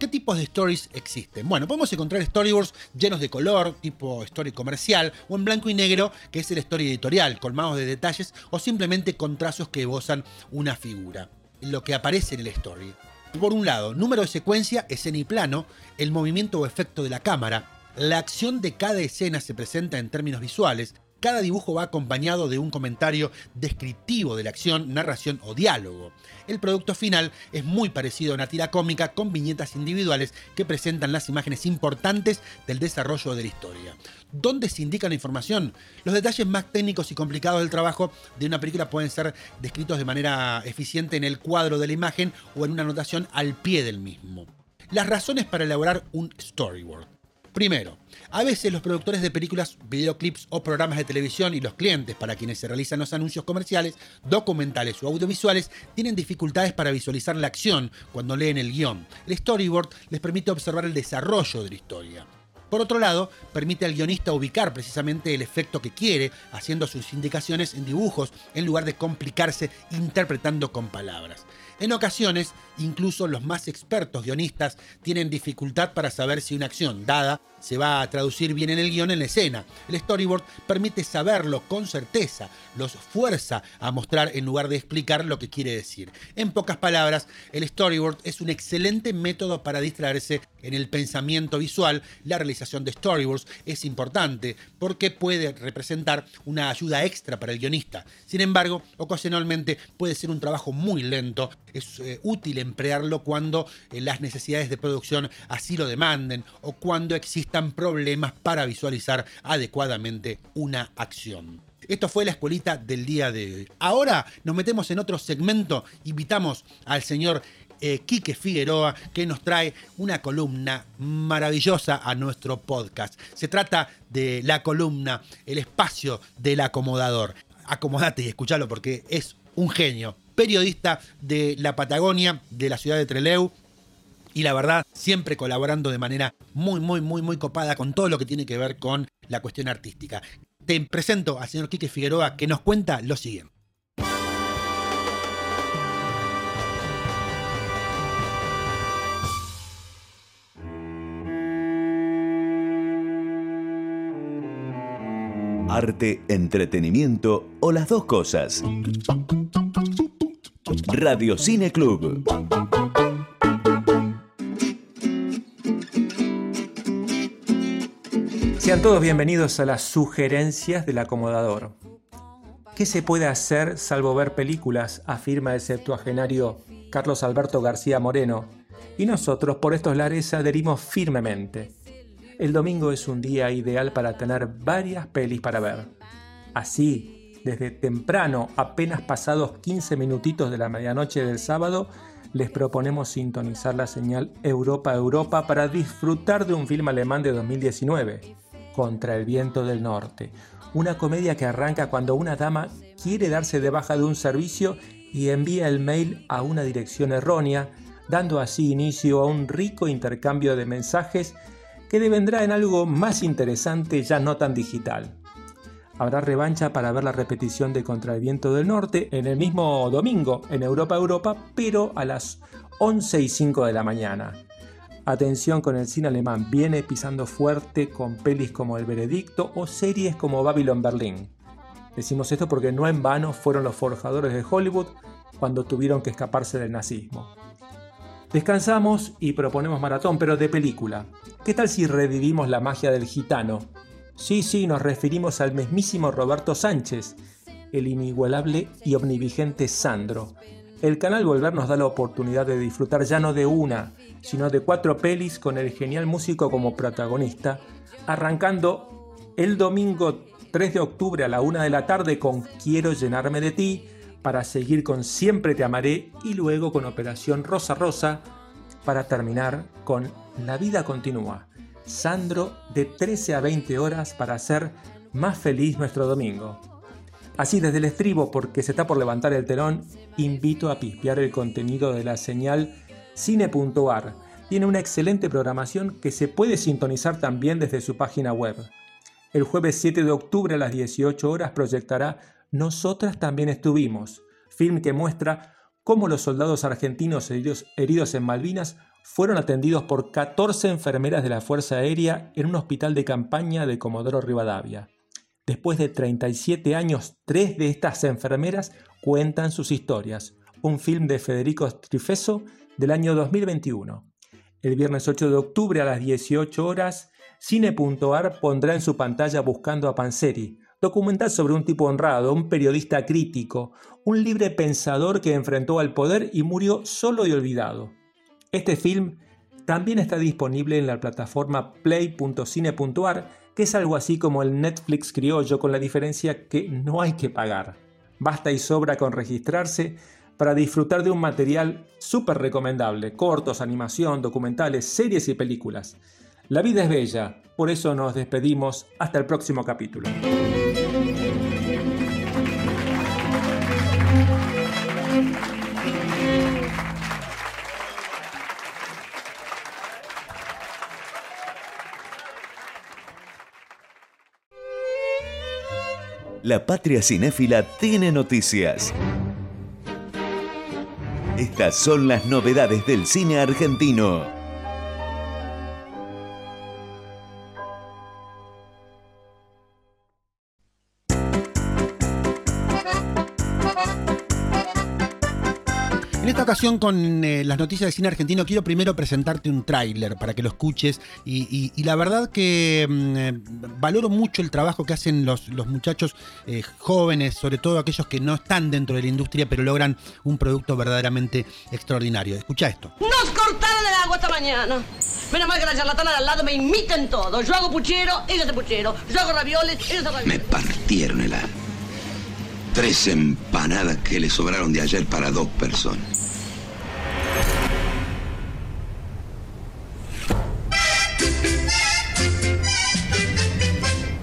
Speaker 2: ¿Qué tipos de stories existen? Bueno, podemos encontrar storyboards llenos de color, tipo story comercial, o en blanco y negro, que es el story editorial, colmados de detalles o simplemente con trazos que esbozan una figura. Lo que aparece en el story. Por un lado, número de secuencia, escena y plano, el movimiento o efecto de la cámara, la acción de cada escena se presenta en términos visuales, cada dibujo va acompañado de un comentario descriptivo de la acción, narración o diálogo. El producto final es muy parecido a una tira cómica con viñetas individuales que presentan las imágenes importantes del desarrollo de la historia. ¿Dónde se indica la información? Los detalles más técnicos y complicados del trabajo de una película pueden ser descritos de manera eficiente en el cuadro de la imagen o en una anotación al pie del mismo. Las razones para elaborar un storyboard. Primero, a veces los productores de películas, videoclips o programas de televisión y los clientes para quienes se realizan los anuncios comerciales, documentales o audiovisuales tienen dificultades para visualizar la acción cuando leen el guion. El storyboard les permite observar el desarrollo de la historia. Por otro lado, permite al guionista ubicar precisamente el efecto que quiere, haciendo sus indicaciones en dibujos en lugar de complicarse interpretando con palabras. En ocasiones, incluso los más expertos guionistas tienen dificultad para saber si una acción dada se va a traducir bien en el guion en la escena. El storyboard permite saberlo con certeza, los fuerza a mostrar en lugar de explicar lo que quiere decir. En pocas palabras, el storyboard es un excelente método para distraerse en el pensamiento visual. La realización de storyboards es importante porque puede representar una ayuda extra para el guionista. Sin embargo, ocasionalmente puede ser un trabajo muy lento. Es eh, útil emplearlo cuando eh, las necesidades de producción así lo demanden o cuando existe están problemas para visualizar adecuadamente una acción. Esto fue la escuelita del día de hoy. Ahora nos metemos en otro segmento. Invitamos al señor eh, Quique Figueroa, que nos trae una columna maravillosa a nuestro podcast. Se trata de la columna, el espacio del acomodador. Acomodate y escúchalo porque es un genio. Periodista de la Patagonia, de la ciudad de Treleu, y la verdad, siempre colaborando de manera muy, muy, muy, muy copada con todo lo que tiene que ver con la cuestión artística. Te presento al señor Quique Figueroa que nos cuenta lo siguiente.
Speaker 1: Arte, entretenimiento o las dos cosas. Radio Cine Club.
Speaker 4: Sean todos bienvenidos a las sugerencias del acomodador. ¿Qué se puede hacer salvo ver películas? afirma el septuagenario Carlos Alberto García Moreno, y nosotros por estos lares adherimos firmemente. El domingo es un día ideal para tener varias pelis para ver. Así, desde temprano, apenas pasados 15 minutitos de la medianoche del sábado, les proponemos sintonizar la señal Europa Europa para disfrutar de un film alemán de 2019 contra el viento del norte. Una comedia que arranca cuando una dama quiere darse de baja de un servicio y envía el mail a una dirección errónea, dando así inicio a un rico intercambio de mensajes que devendrá en algo más interesante ya no tan digital. Habrá revancha para ver la repetición de Contra el Viento del Norte en el mismo domingo en Europa Europa, pero a las 11 y 5 de la mañana. Atención con el cine alemán, viene pisando fuerte con pelis como El Veredicto o series como Babylon Berlin. Decimos esto porque no en vano fueron los forjadores de Hollywood cuando tuvieron que escaparse del nazismo. Descansamos y proponemos maratón, pero de película. ¿Qué tal si revivimos la magia del gitano? Sí, sí, nos referimos al mismísimo Roberto Sánchez, el inigualable y omnivigente Sandro, el canal Volver nos da la oportunidad de disfrutar ya no de una, sino de cuatro pelis con el genial músico como protagonista, arrancando el domingo 3 de octubre a la una de la tarde con Quiero llenarme de ti, para seguir con Siempre te amaré y luego con Operación Rosa Rosa, para terminar con La vida continúa. Sandro de 13 a 20 horas para hacer más feliz nuestro domingo. Así desde el estribo, porque se está por levantar el telón, invito a pispear el contenido de la señal cine.ar. Tiene una excelente programación que se puede sintonizar también desde su página web. El jueves 7 de octubre a las 18 horas proyectará Nosotras también estuvimos, film que muestra cómo los soldados argentinos heridos, en Malvinas fueron atendidos por 14 enfermeras de la Fuerza Aérea en un hospital de campaña de Comodoro Rivadavia. Después de 37 años, tres de estas enfermeras cuentan sus historias. Un film de Federico Strifeso del año 2021. El viernes 8 de octubre a las 18 horas, Cine.ar pondrá en su pantalla Buscando a Panseri, documental sobre un tipo honrado, un periodista crítico, un libre pensador que enfrentó al poder y murió solo y olvidado. Este film también está disponible en la plataforma play.cine.ar que es algo así como el Netflix criollo con la diferencia que no hay que pagar. Basta y sobra con registrarse para disfrutar de un material súper recomendable, cortos, animación, documentales, series y películas. La vida es bella, por eso nos despedimos hasta el próximo capítulo.
Speaker 1: La patria cinéfila tiene noticias. Estas son las novedades del cine argentino.
Speaker 2: Con eh, las noticias del cine argentino quiero primero presentarte un tráiler para que lo escuches y, la verdad que mm, eh, valoro mucho el trabajo que hacen los, los muchachos eh, jóvenes, sobre todo aquellos que no están dentro de la industria pero logran un producto verdaderamente extraordinario. Escucha esto.
Speaker 5: Nos cortaron el agua esta mañana. Menos mal que la charlatana de al lado me imiten todo. Yo hago puchero, ellos hacen puchero. Yo hago ravioles, ellos hacen ravioles.
Speaker 6: Me partieron el alma. Tres empanadas que le sobraron de ayer para dos personas.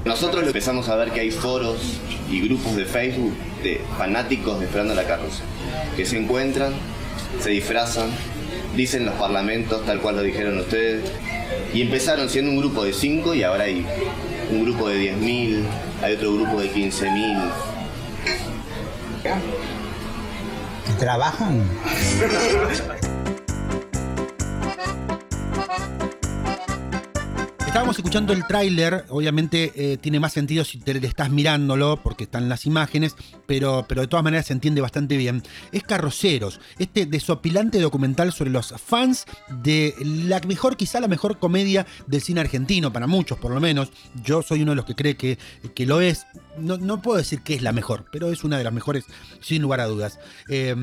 Speaker 6: Nosotros empezamos a ver que hay foros y grupos de Facebook de fanáticos de Esperando la Carroza, que se encuentran, se disfrazan, dicen los parlamentos tal cual lo dijeron ustedes, y empezaron siendo un grupo de 5 y ahora hay un grupo de 10.000, hay otro grupo de 15.000.
Speaker 7: ¿Trabajan?
Speaker 2: Estábamos escuchando el tráiler, obviamente eh, tiene más sentido si te estás mirándolo porque están las imágenes, pero, pero de todas maneras se entiende bastante bien. Es Carroceros, este desopilante documental sobre los fans de la mejor, quizá la mejor comedia del cine argentino, para muchos por lo menos. Yo soy uno de los que cree que, que lo es. No, no puedo decir que es la mejor, pero es una de las mejores sin lugar a dudas. Eh,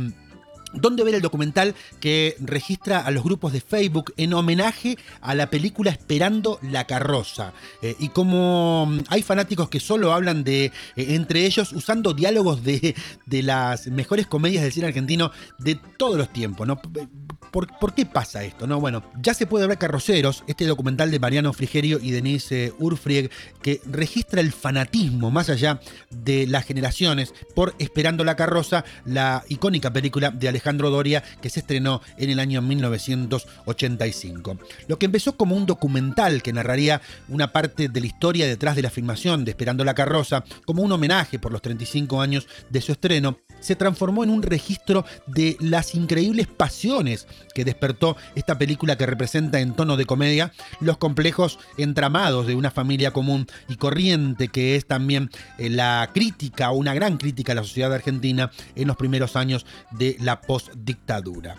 Speaker 2: ¿Dónde ver el documental que registra a los grupos de Facebook en homenaje a la película Esperando la carroza? Eh, y como mm, hay fanáticos que solo hablan de, eh, entre ellos, usando diálogos de, de, las mejores comedias del cine argentino de todos los tiempos, ¿no? ¿Por, ¿Por, qué pasa esto? No, bueno, ya se puede ver Carroceros, este documental de Mariano Frigerio y Denise Urfrieg, que registra el fanatismo más allá de las generaciones por Esperando la carroza, la icónica película de Alejandro Alejandro Doria, que se estrenó en el año 1985. Lo que empezó como un documental que narraría una parte de la historia detrás de la filmación de Esperando la carroza, como un homenaje por los 35 años de su estreno, se transformó en un registro de las increíbles pasiones que despertó esta película que representa en tono de comedia los complejos entramados de una familia común y corriente que es también eh, la crítica o una gran crítica a la sociedad argentina en los primeros años de la post-dictadura.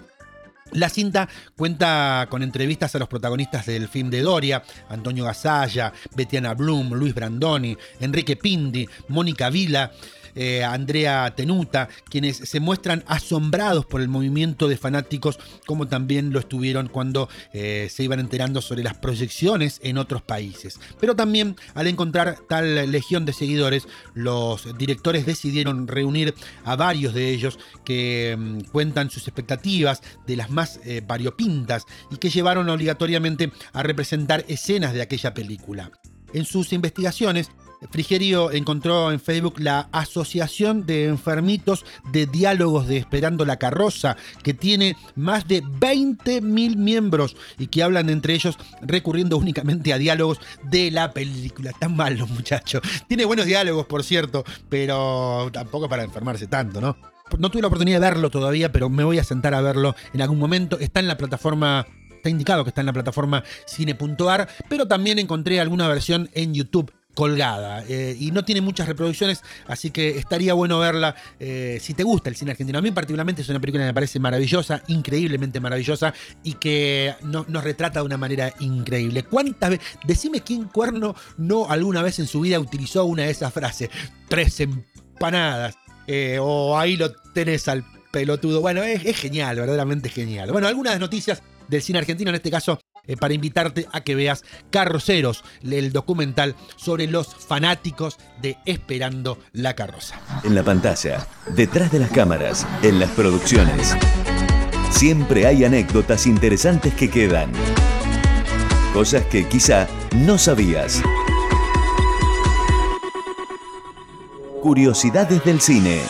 Speaker 2: La cinta cuenta con entrevistas a los protagonistas del film de Doria, Antonio Gasalla, Betiana Blum, Luis Brandoni, Enrique Pindi, Mónica Vila, eh, Andrea Tenuta, quienes se muestran asombrados por el movimiento de fanáticos, como también lo estuvieron cuando eh, se iban enterando sobre las proyecciones en otros países. Pero también al encontrar tal legión de seguidores, los directores decidieron reunir a varios de ellos que mm, cuentan sus expectativas de las más eh, variopintas y que llevaron obligatoriamente a representar escenas de aquella película. En sus investigaciones, Frigerio encontró en Facebook la Asociación de Enfermitos de Diálogos de Esperando la Carroza, que tiene más de 20.000 miembros y que hablan entre ellos recurriendo únicamente a diálogos de la película. Tan mal los muchachos. Tiene buenos diálogos, por cierto, pero tampoco para enfermarse tanto, ¿no? No tuve la oportunidad de verlo todavía, pero me voy a sentar a verlo en algún momento. Está en la plataforma está indicado que está en la plataforma cine.ar, pero también encontré alguna versión en YouTube colgada eh, y no tiene muchas reproducciones, así que estaría bueno verla eh, si te gusta el cine argentino. A mí particularmente es una película que me parece maravillosa, increíblemente maravillosa y que no, nos retrata de una manera increíble. ¿Cuántas veces? Decime quién cuerno no alguna vez en su vida utilizó una de esas frases, tres empanadas, eh, o ahí lo tenés al pelotudo. Bueno, es, es genial, verdaderamente genial. Bueno, algunas noticias del cine argentino, en este caso eh, para invitarte a que veas Carroceros, el documental sobre los fanáticos de Esperando la Carroza.
Speaker 1: En la pantalla, detrás de las cámaras, en las producciones. Siempre hay anécdotas interesantes que quedan. Cosas que quizá no sabías. Curiosidades del cine.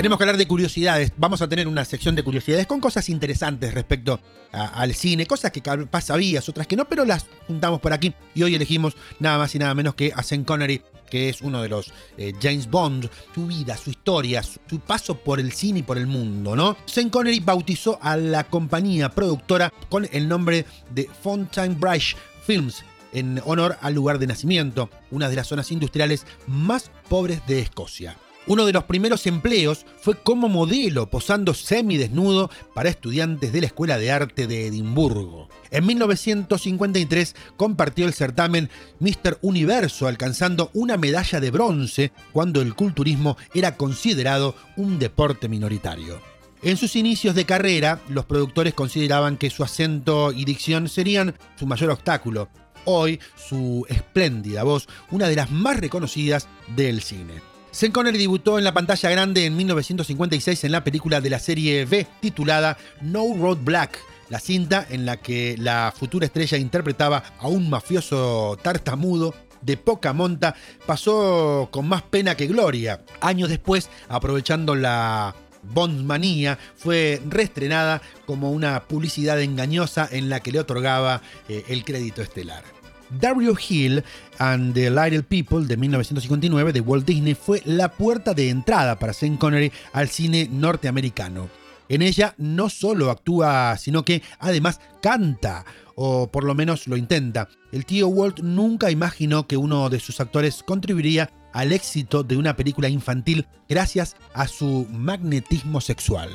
Speaker 2: Tenemos que hablar de curiosidades. Vamos a tener una sección de curiosidades con cosas interesantes respecto a, al cine, cosas que capaz otras que no, pero las juntamos por aquí. Y hoy elegimos nada más y nada menos que a Sean Connery, que es uno de los eh, James Bond, su vida, su historia, su, su, paso por el cine y por el mundo, ¿no? Sean Connery bautizó a la compañía productora con el nombre de Fountain Brush Films en honor al lugar de nacimiento, una de las zonas industriales más pobres de Escocia. Uno de los primeros empleos fue como modelo, posando semidesnudo para estudiantes de la Escuela de Arte de Edimburgo. En 1953 compartió el certamen Mr. Universo, alcanzando una medalla de bronce cuando el culturismo era considerado un deporte minoritario. En sus inicios de carrera, los productores consideraban que su acento y dicción serían su mayor obstáculo. Hoy, su espléndida voz, una de las más reconocidas del cine. Sean Connery debutó en la pantalla grande en 1956 en la película de la serie B titulada No Road Black, la cinta en la que la futura estrella interpretaba a un mafioso tartamudo de poca monta pasó con más pena que gloria. Años después, aprovechando la Bondmanía, fue reestrenada como una publicidad engañosa en la que le otorgaba eh, el crédito estelar. Dario Hill and the Little People de 1959 de Walt Disney fue la puerta de entrada para Sean Connery al cine norteamericano. En ella no solo actúa, sino que además canta, o por lo menos lo intenta. El tío Walt nunca imaginó que uno de sus actores contribuiría al éxito de una película infantil gracias a su magnetismo sexual.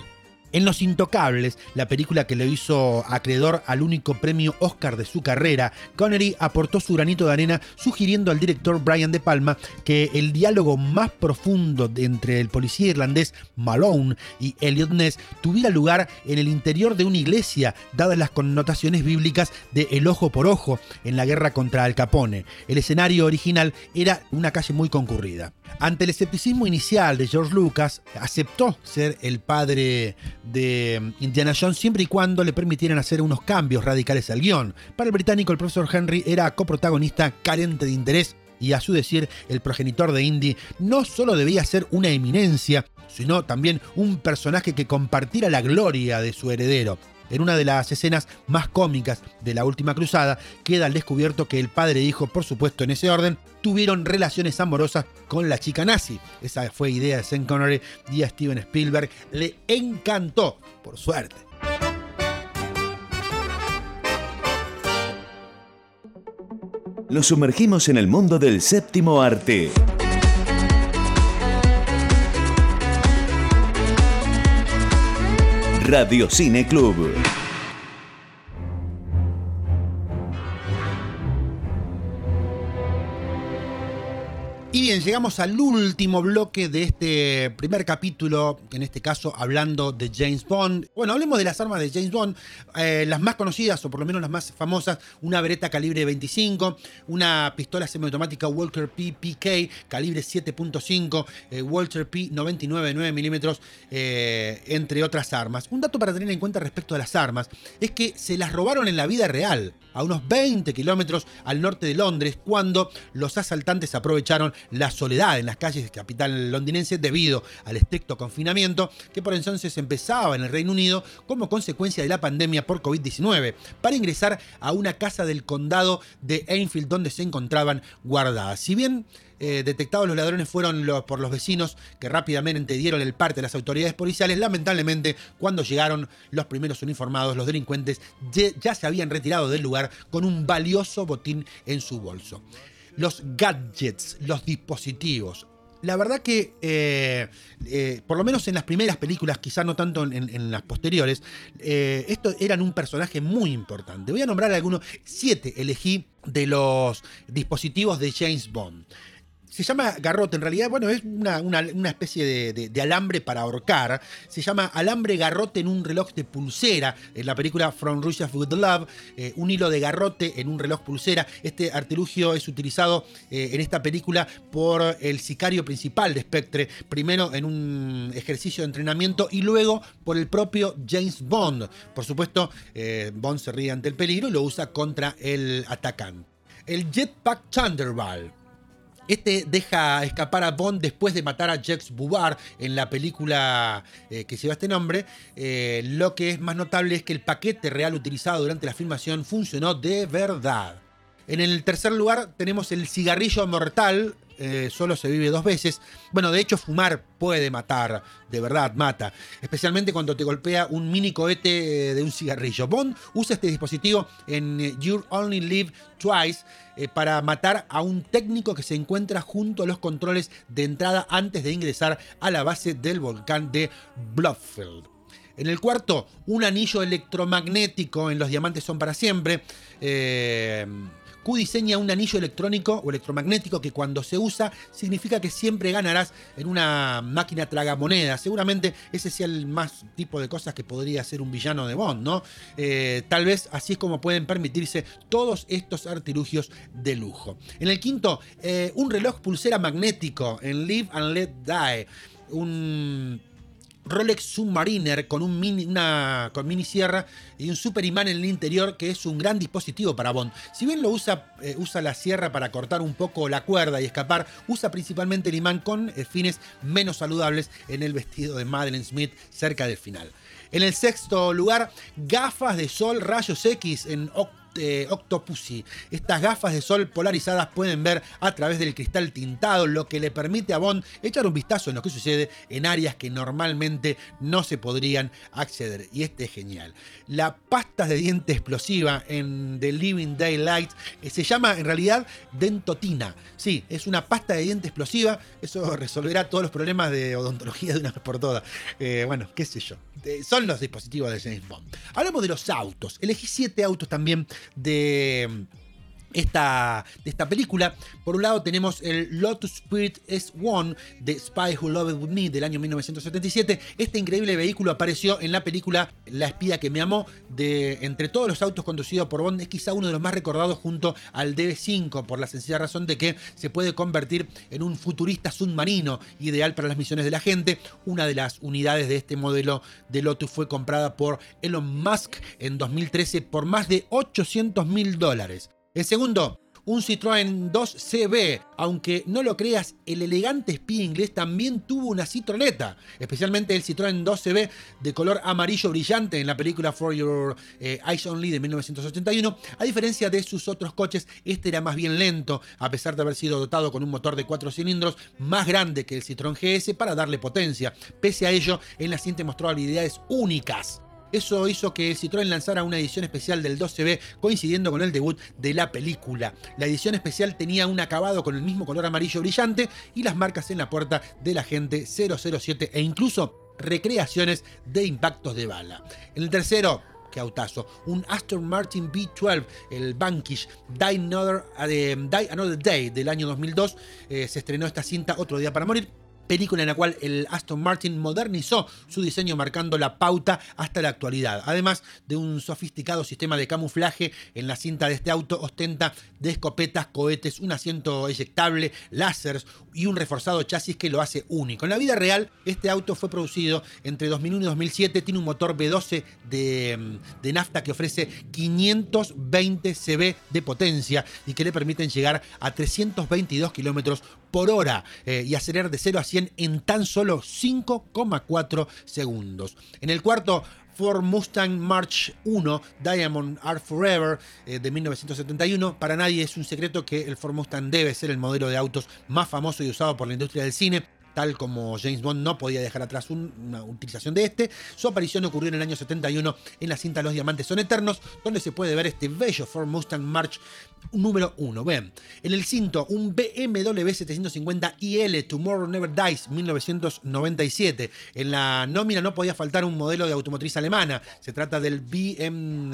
Speaker 2: En Los Intocables, la película que le hizo acreedor al único premio Oscar de su carrera, Connery aportó su granito de arena sugiriendo al director Brian De Palma que el diálogo más profundo entre el policía irlandés Malone y Elliot Ness tuviera lugar en el interior de una iglesia, dadas las connotaciones bíblicas de el ojo por ojo en la guerra contra Al Capone. El escenario original era una calle muy concurrida. Ante el escepticismo inicial de George Lucas, aceptó ser el padre de Indiana Jones siempre y cuando le permitieran hacer unos cambios radicales al guion. Para el británico, el profesor Henry era coprotagonista carente de interés y a su decir, el progenitor de Indy no solo debía ser una eminencia, sino también un personaje que compartiera la gloria de su heredero. En una de las escenas más cómicas de la última cruzada, queda al descubierto que el padre e hijo, por supuesto en ese orden, tuvieron relaciones amorosas con la chica nazi. Esa fue idea de Sean Connery y a Steven Spielberg le encantó, por suerte.
Speaker 1: Nos sumergimos en el mundo del séptimo arte. Radio Cine Club.
Speaker 2: Llegamos al último bloque de este primer capítulo, en este caso hablando de James Bond. Bueno, hablemos de las armas de James Bond, eh, las más conocidas o por lo menos las más famosas, una Beretta calibre 25, una pistola semiautomática Walker P PK calibre 7.5, eh, Walter P 99 9 milímetros, eh, entre otras armas. Un dato para tener en cuenta respecto a las armas es que se las robaron en la vida real, a unos 20 kilómetros al norte de Londres, cuando los asaltantes aprovecharon la soledad en las calles de capital londinense debido al estricto confinamiento que por entonces empezaba en el Reino Unido como consecuencia de la pandemia por COVID-19 para ingresar a una casa del condado de Enfield donde se encontraban guardadas. Si bien eh, detectados los ladrones fueron por los vecinos que rápidamente dieron el parte a las autoridades policiales. Lamentablemente, cuando llegaron los primeros uniformados, los delincuentes ya se habían retirado del lugar con un valioso botín en su bolso los gadgets, los dispositivos. La verdad que, eh, eh, por lo menos en las primeras películas, quizá no tanto en, las posteriores, eh, estos eran un personaje muy importante. Voy a nombrar algunos, siete elegí de los dispositivos de James Bond se llama garrote, en realidad, bueno, es una, especie de, alambre para ahorcar. Se llama alambre garrote en un reloj de pulsera. En la película From Russia with Love, eh, un hilo de garrote en un reloj pulsera. Este artilugio es utilizado eh, en esta película por el sicario principal de Spectre, primero en un ejercicio de entrenamiento y luego por el propio James Bond. Por supuesto, eh, Bond se ríe ante el peligro y lo usa contra el atacante. El Jetpack Thunderball este deja escapar a Bond después de matar a Jacques Bouvard en la película eh, que lleva este nombre. Eh, lo que es más notable es que el paquete real utilizado durante la filmación funcionó de verdad. En el tercer lugar tenemos el cigarrillo mortal, eh, solo se vive dos veces. Bueno, de hecho, fumar puede matar, de verdad, mata. Especialmente cuando te golpea un mini cohete de un cigarrillo. Bond usa este dispositivo en You Only Live Twice eh, para matar a un técnico que se encuentra junto a los controles de entrada antes de ingresar a la base del volcán de Blufffield. En el cuarto, un anillo electromagnético en Los Diamantes son para siempre. Eh, Q diseña un anillo electrónico o electromagnético que cuando se usa significa que siempre ganarás en una máquina tragamonedas. Seguramente ese sea el más tipo de cosas que podría ser un villano de Bond, ¿no? Eh, tal vez así es como pueden permitirse todos estos artilugios de lujo. En el quinto, eh, un reloj pulsera magnético en Live and Let Die. Un Rolex Submariner con un mini, con mini sierra y un super imán en el interior que es un gran dispositivo para Bond. Si bien lo usa, eh, usa la sierra para cortar un poco la cuerda y escapar, usa principalmente el imán con eh, fines menos saludables en el vestido de Madeleine Smith cerca del final. En el sexto lugar, gafas de sol rayos X en eh, Octopussy. Estas gafas de sol polarizadas pueden ver a través del cristal tintado, lo que le permite a Bond echar un vistazo en lo que sucede en áreas que normalmente no se podrían acceder. Y este es genial. La pasta de diente explosiva en The Living Daylight eh, se llama en realidad dentotina. Sí, es una pasta de diente explosiva. Eso resolverá todos los problemas de odontología de una vez por todas. Eh, bueno, qué sé yo. son los dispositivos de James Bond. Hablamos de los autos. Elegí siete autos también de esta, de esta película. Por un lado tenemos el Lotus Spirit S1 de Spy Who Loved With Me del año 1977. Este increíble vehículo apareció en la película La espía que me amó. De, entre todos los autos conducidos por Bond es quizá uno de los más recordados junto al DB5 por la sencilla razón de que se puede convertir en un futurista submarino ideal para las misiones de la gente. Una de las unidades de este modelo de Lotus fue comprada por Elon Musk en 2013 por más de 800 mil dólares. El segundo, un Citroën 2CB. Aunque no lo creas, el elegante espía inglés también tuvo una Citroneta, especialmente el Citroën 2CB de color amarillo brillante en la película For Your eh, Eyes Only de 1981. A diferencia de sus otros coches, este era más bien lento, a pesar de haber sido dotado con un motor de 4 cilindros más grande que el Citroën GS para darle potencia. Pese a ello, en la cinta mostró habilidades únicas eso hizo que Citroën lanzara una edición especial del 12B coincidiendo con el debut de la película. La edición especial tenía un acabado con el mismo color amarillo brillante y las marcas en la puerta del agente 007 e incluso recreaciones de impactos de bala. En el tercero, qué autazo, un Aston Martin B12, el Another, eh, Die Another Day del año 2002. Eh, se estrenó esta cinta Otro Día para Morir película en la cual el Aston Martin modernizó su diseño marcando la pauta hasta la actualidad. Además de un sofisticado sistema de camuflaje en la cinta de este auto, ostenta de escopetas, cohetes, un asiento eyectable, láseres y un reforzado chasis que lo hace único. En la vida real, este auto fue producido entre 2001 y 2007, tiene un motor V12 de, nafta que ofrece 520 cb de potencia y que le permiten llegar a 322 kilómetros por hora eh, y acelerar de 0 a 100 en tan solo 5,4 segundos. En el cuarto, Ford Mustang March 1 Diamond Art Forever eh, de 1971. Para nadie es un secreto que el Ford Mustang debe ser el modelo de autos más famoso y usado por la industria del cine tal como James Bond no podía dejar atrás una utilización de este. Su aparición ocurrió en el año 71 en la cinta Los Diamantes son Eternos, donde se puede ver este bello Ford Mustang March número 1. Ven, en el cinto, un BMW 750 IL Tomorrow Never Dies 1997. En la nómina no podía faltar un modelo de automotriz alemana. Se trata del BMW,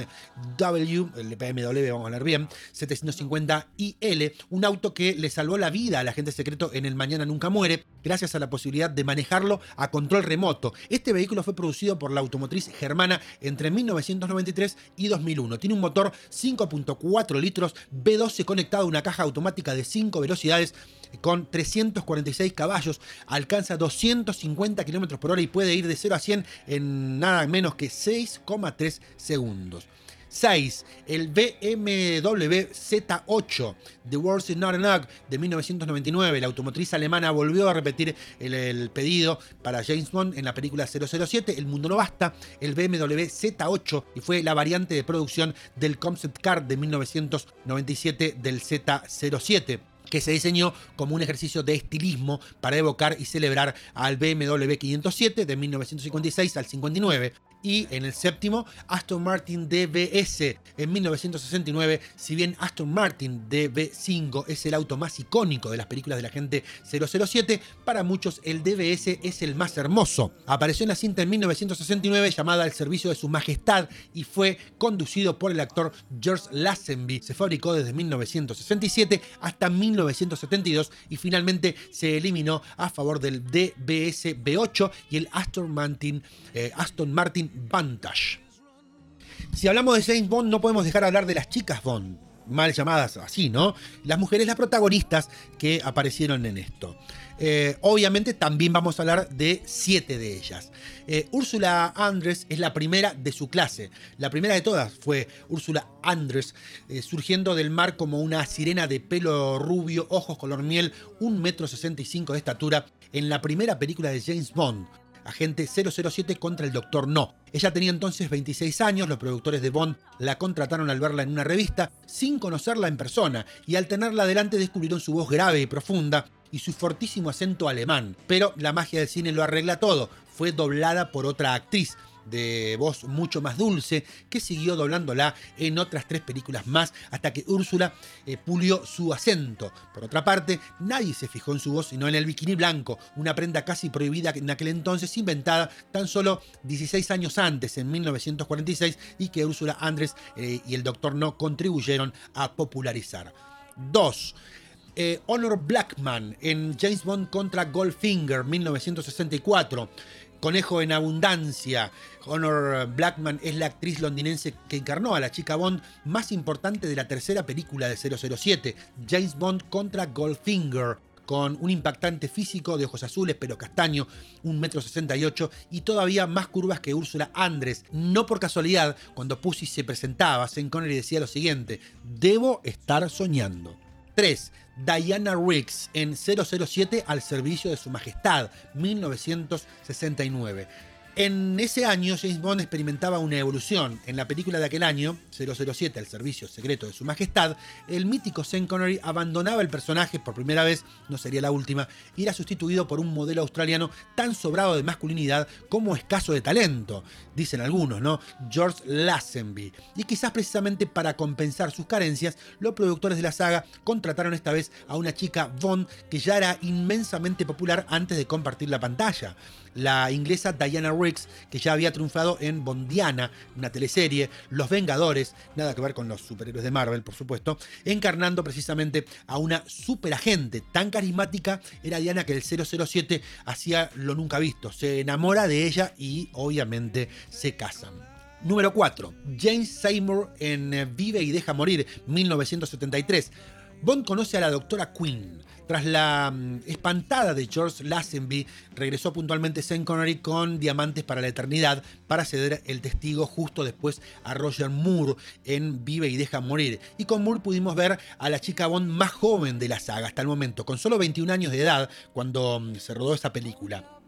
Speaker 2: el BMW, vamos a hablar bien, 750 IL, un auto que le salvó la vida al agente secreto en el Mañana Nunca Muere, gracias a la posibilidad de manejarlo a control remoto. Este vehículo fue producido por la automotriz germana entre 1993 y 2001. Tiene un motor 5.4 litros B12 conectado a una caja automática de 5 velocidades con 346 caballos, alcanza 250 km por hora y puede ir de 0 a 100 en nada menos que 6,3 segundos. 6. El BMW Z8 The World Is Not Enough de 1999. La automotriz alemana volvió a repetir el, pedido para James Bond en la película 007. El mundo no basta. El BMW Z8 y fue la variante de producción del concept car de 1997 del Z07 que se diseñó como un ejercicio de estilismo para evocar y celebrar al BMW 507 de 1956 al 59. Y en el séptimo, Aston Martin DBS en 1969. Si bien Aston Martin DB5 es el auto más icónico de las películas de la gente 007, para muchos el DBS es el más hermoso. Apareció en la cinta en 1969 llamada El Servicio de Su Majestad y fue conducido por el actor George Lazenby. Se fabricó desde 1967 hasta 1972 y finalmente se eliminó a favor del DBS B8 y el Aston Martin, eh, Aston Martin Vantage. Si hablamos de James Bond, no podemos dejar de hablar de las chicas Bond, mal llamadas así, ¿no? Las mujeres, las protagonistas que aparecieron en esto. Eh, obviamente también vamos a hablar de siete de ellas. Eh, Úrsula Andrés es la primera de su clase. La primera de todas fue Úrsula Andrés, eh, surgiendo del mar como una sirena de pelo rubio, ojos color miel, un metro de estatura, en la primera película de James Bond, Agente 007 contra el Doctor No. Ella tenía entonces 26 años, los productores de Bond la contrataron al verla en una revista sin conocerla en persona y al tenerla delante descubrieron su voz grave y profunda y su fortísimo acento alemán. Pero la magia del cine lo arregla todo, fue doblada por otra actriz de voz mucho más dulce, que siguió doblándola en otras tres películas más hasta que Úrsula eh, pulió su acento. Por otra parte, nadie se fijó en su voz sino en el bikini blanco, una prenda casi prohibida en aquel entonces, inventada tan solo 16 años antes, en 1946, y que Úrsula Andrés eh, y el Doctor No contribuyeron a popularizar. 2. Eh, Honor Blackman en James Bond contra Goldfinger 1964. Conejo en Abundancia. Honor Blackman es la actriz londinense que encarnó a la chica Bond más importante de la tercera película de 007, James Bond contra Goldfinger con un impactante físico de ojos azules, pero castaño, un metro sesenta y todavía más curvas que Úrsula Andrés. No por casualidad, cuando Pussy se presentaba, Sean Connery decía lo siguiente: Debo estar soñando. 3. Diana Riggs en 007 al servicio de su majestad, 1969. En ese año, James Bond experimentaba una evolución. En la película de aquel año, 007, El Servicio Secreto de Su Majestad, el mítico Sean Connery abandonaba el personaje por primera vez, no sería la última, y era sustituido por un modelo australiano tan sobrado de masculinidad como escaso de talento, dicen algunos, ¿no? George Lazenby. Y quizás precisamente para compensar sus carencias, los productores de la saga contrataron esta vez a una chica Bond que ya era inmensamente popular antes de compartir la pantalla la inglesa Diana Riggs, que ya había triunfado en Bondiana, una teleserie, Los Vengadores, nada que ver con los superhéroes de Marvel, por supuesto, encarnando precisamente a una superagente. Tan carismática era Diana que el 007 hacía lo nunca visto. Se enamora de ella y obviamente se casan. Número 4. James Seymour en Vive y Deja Morir, 1973. Bond conoce a la doctora Quinn. Tras la mm, espantada de George Lazenby, regresó puntualmente Sean Connery con Diamantes para la Eternidad para ceder el testigo justo después a Roger Moore en Vive y Deja Morir. Y con Moore pudimos ver a la chica Bond más joven de la saga hasta el momento, con solo 21 años de edad cuando mm, se rodó esa película.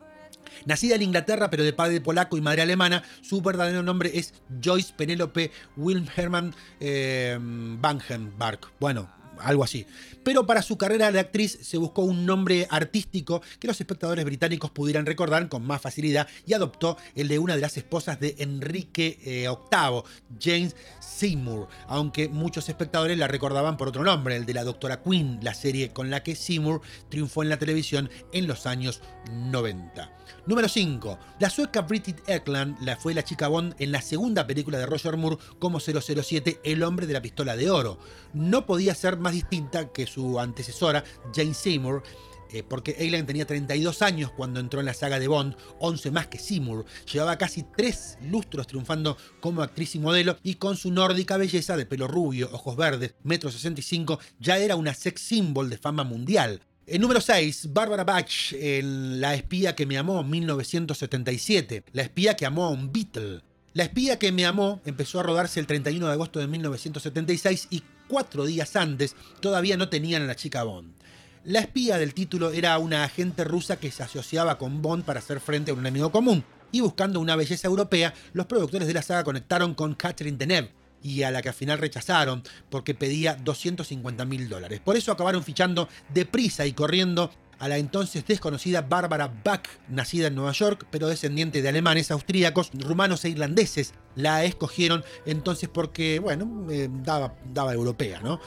Speaker 2: Nacida en Inglaterra, pero de padre polaco y madre alemana, su verdadero nombre es Joyce Penelope Wilhelm eh, Bueno, algo así. Pero para su carrera de actriz se buscó un nombre artístico que los espectadores británicos pudieran recordar con más facilidad y adoptó el de una de las esposas de Enrique VIII, eh, James Seymour, aunque muchos espectadores la recordaban por otro nombre, el de la Doctora Queen, la serie con la que Seymour triunfó en la televisión en los años 90. Número 5. La sueca Bridget Ekland la fue la chica Bond en la segunda película de Roger Moore como 007, El hombre de la pistola de oro. No podía ser más distinta que su antecesora, Jane Seymour, eh, porque Eileen tenía 32 años cuando entró en la saga de Bond, 11 más que Seymour, llevaba casi 3 lustros triunfando como actriz y modelo y con su nórdica belleza de pelo rubio, ojos verdes, metro 65, ya era una sex symbol de fama mundial. El número 6, Barbara Bach en La espía que me amó, 1977. La espía que amó a un Beatle. La espía que me amó empezó a rodarse el 31 de agosto de 1976 y cuatro días antes todavía no tenían a la chica Bond. La espía del título era una agente rusa que se asociaba con Bond para hacer frente a un enemigo común. Y buscando una belleza europea, los productores de la saga conectaron con Catherine Deneuve, y a la que al final rechazaron porque pedía 250 mil dólares. Por eso acabaron fichando deprisa y corriendo a la entonces desconocida Barbara Bach, nacida en Nueva York, pero descendiente de alemanes, austríacos, rumanos e irlandeses. La escogieron entonces porque, bueno, eh, daba, daba europea, ¿no?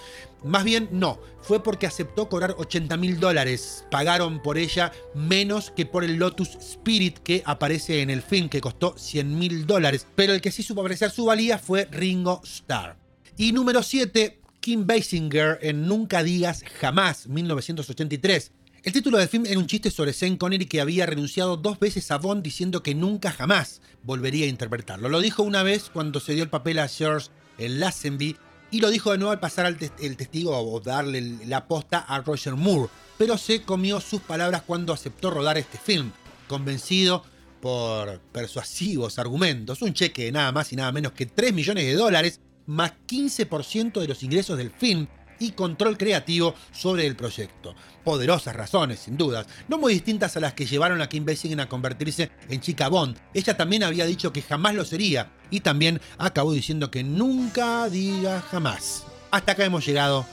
Speaker 2: Más bien no, fue porque aceptó cobrar 80 mil dólares. Pagaron por ella menos que por el Lotus Spirit que aparece en el film, que costó 100 mil dólares. Pero el que sí supo apreciar su valía fue Ringo Starr. Y número 7, Kim Basinger en Nunca Digas Jamás, 1983. El título del film era un chiste sobre Sean Connery que había renunciado dos veces a Bond diciendo que nunca jamás volvería a interpretarlo. Lo dijo una vez cuando se dio el papel a George Lazenby y lo dijo de nuevo al pasar el testigo o darle la posta a Roger Moore, pero se comió sus palabras cuando aceptó rodar este film, convencido por persuasivos argumentos, un cheque de nada más y nada menos que 3 millones de dólares, más 15% de los ingresos del film y control creativo sobre el proyecto. Poderosas razones, sin dudas, no muy distintas a las que llevaron a Kim Basinger a convertirse en chica Bond. Ella también había dicho que jamás lo sería y también acabó diciendo que nunca diga jamás. Hasta acá hemos llegado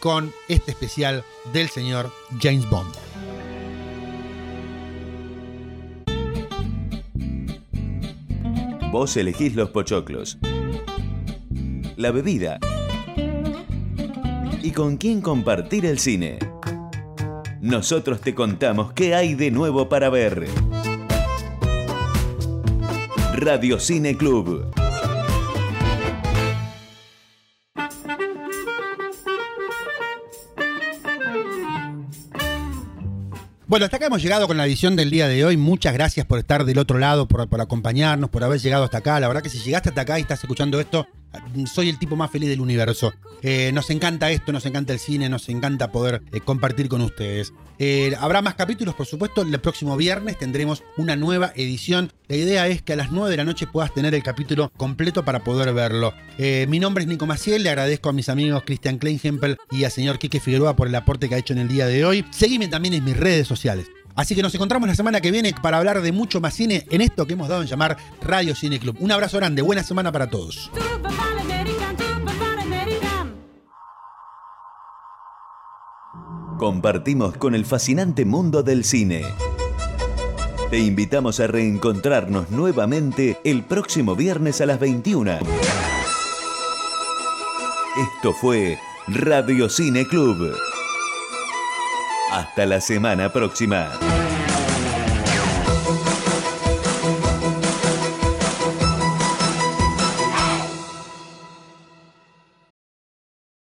Speaker 2: con este especial del señor James Bond.
Speaker 1: Vos elegís los pochoclos. La bebida y con quién compartir el cine. Nosotros te contamos qué hay de nuevo para ver. Radio Cine Club.
Speaker 2: Bueno, hasta acá hemos llegado con la edición del día de hoy. Muchas gracias por estar del otro lado, por, acompañarnos, por haber llegado hasta acá. La verdad que si llegaste hasta acá y estás escuchando esto, soy el tipo más feliz del universo. Eh, nos encanta esto, nos encanta el cine, nos encanta poder eh, compartir con ustedes. Eh, habrá más capítulos, por supuesto. El próximo viernes tendremos una nueva edición. La idea es que a las 9 de la noche puedas tener el capítulo completo para poder verlo. mi nombre es Nico Maciel, le agradezco a mis amigos Christian Kleinhempel y al señor Quique Figueroa por el aporte que ha hecho en el día de hoy. Seguime también en mis redes sociales. Así que nos encontramos la semana que viene para hablar de mucho más cine en esto que hemos dado en llamar Radio Cine Club. Un abrazo grande, buena semana para todos.
Speaker 1: Compartimos con el fascinante mundo del cine. Te invitamos a reencontrarnos nuevamente el próximo viernes a las 21. Esto fue Radio Cine Club. Hasta la semana próxima.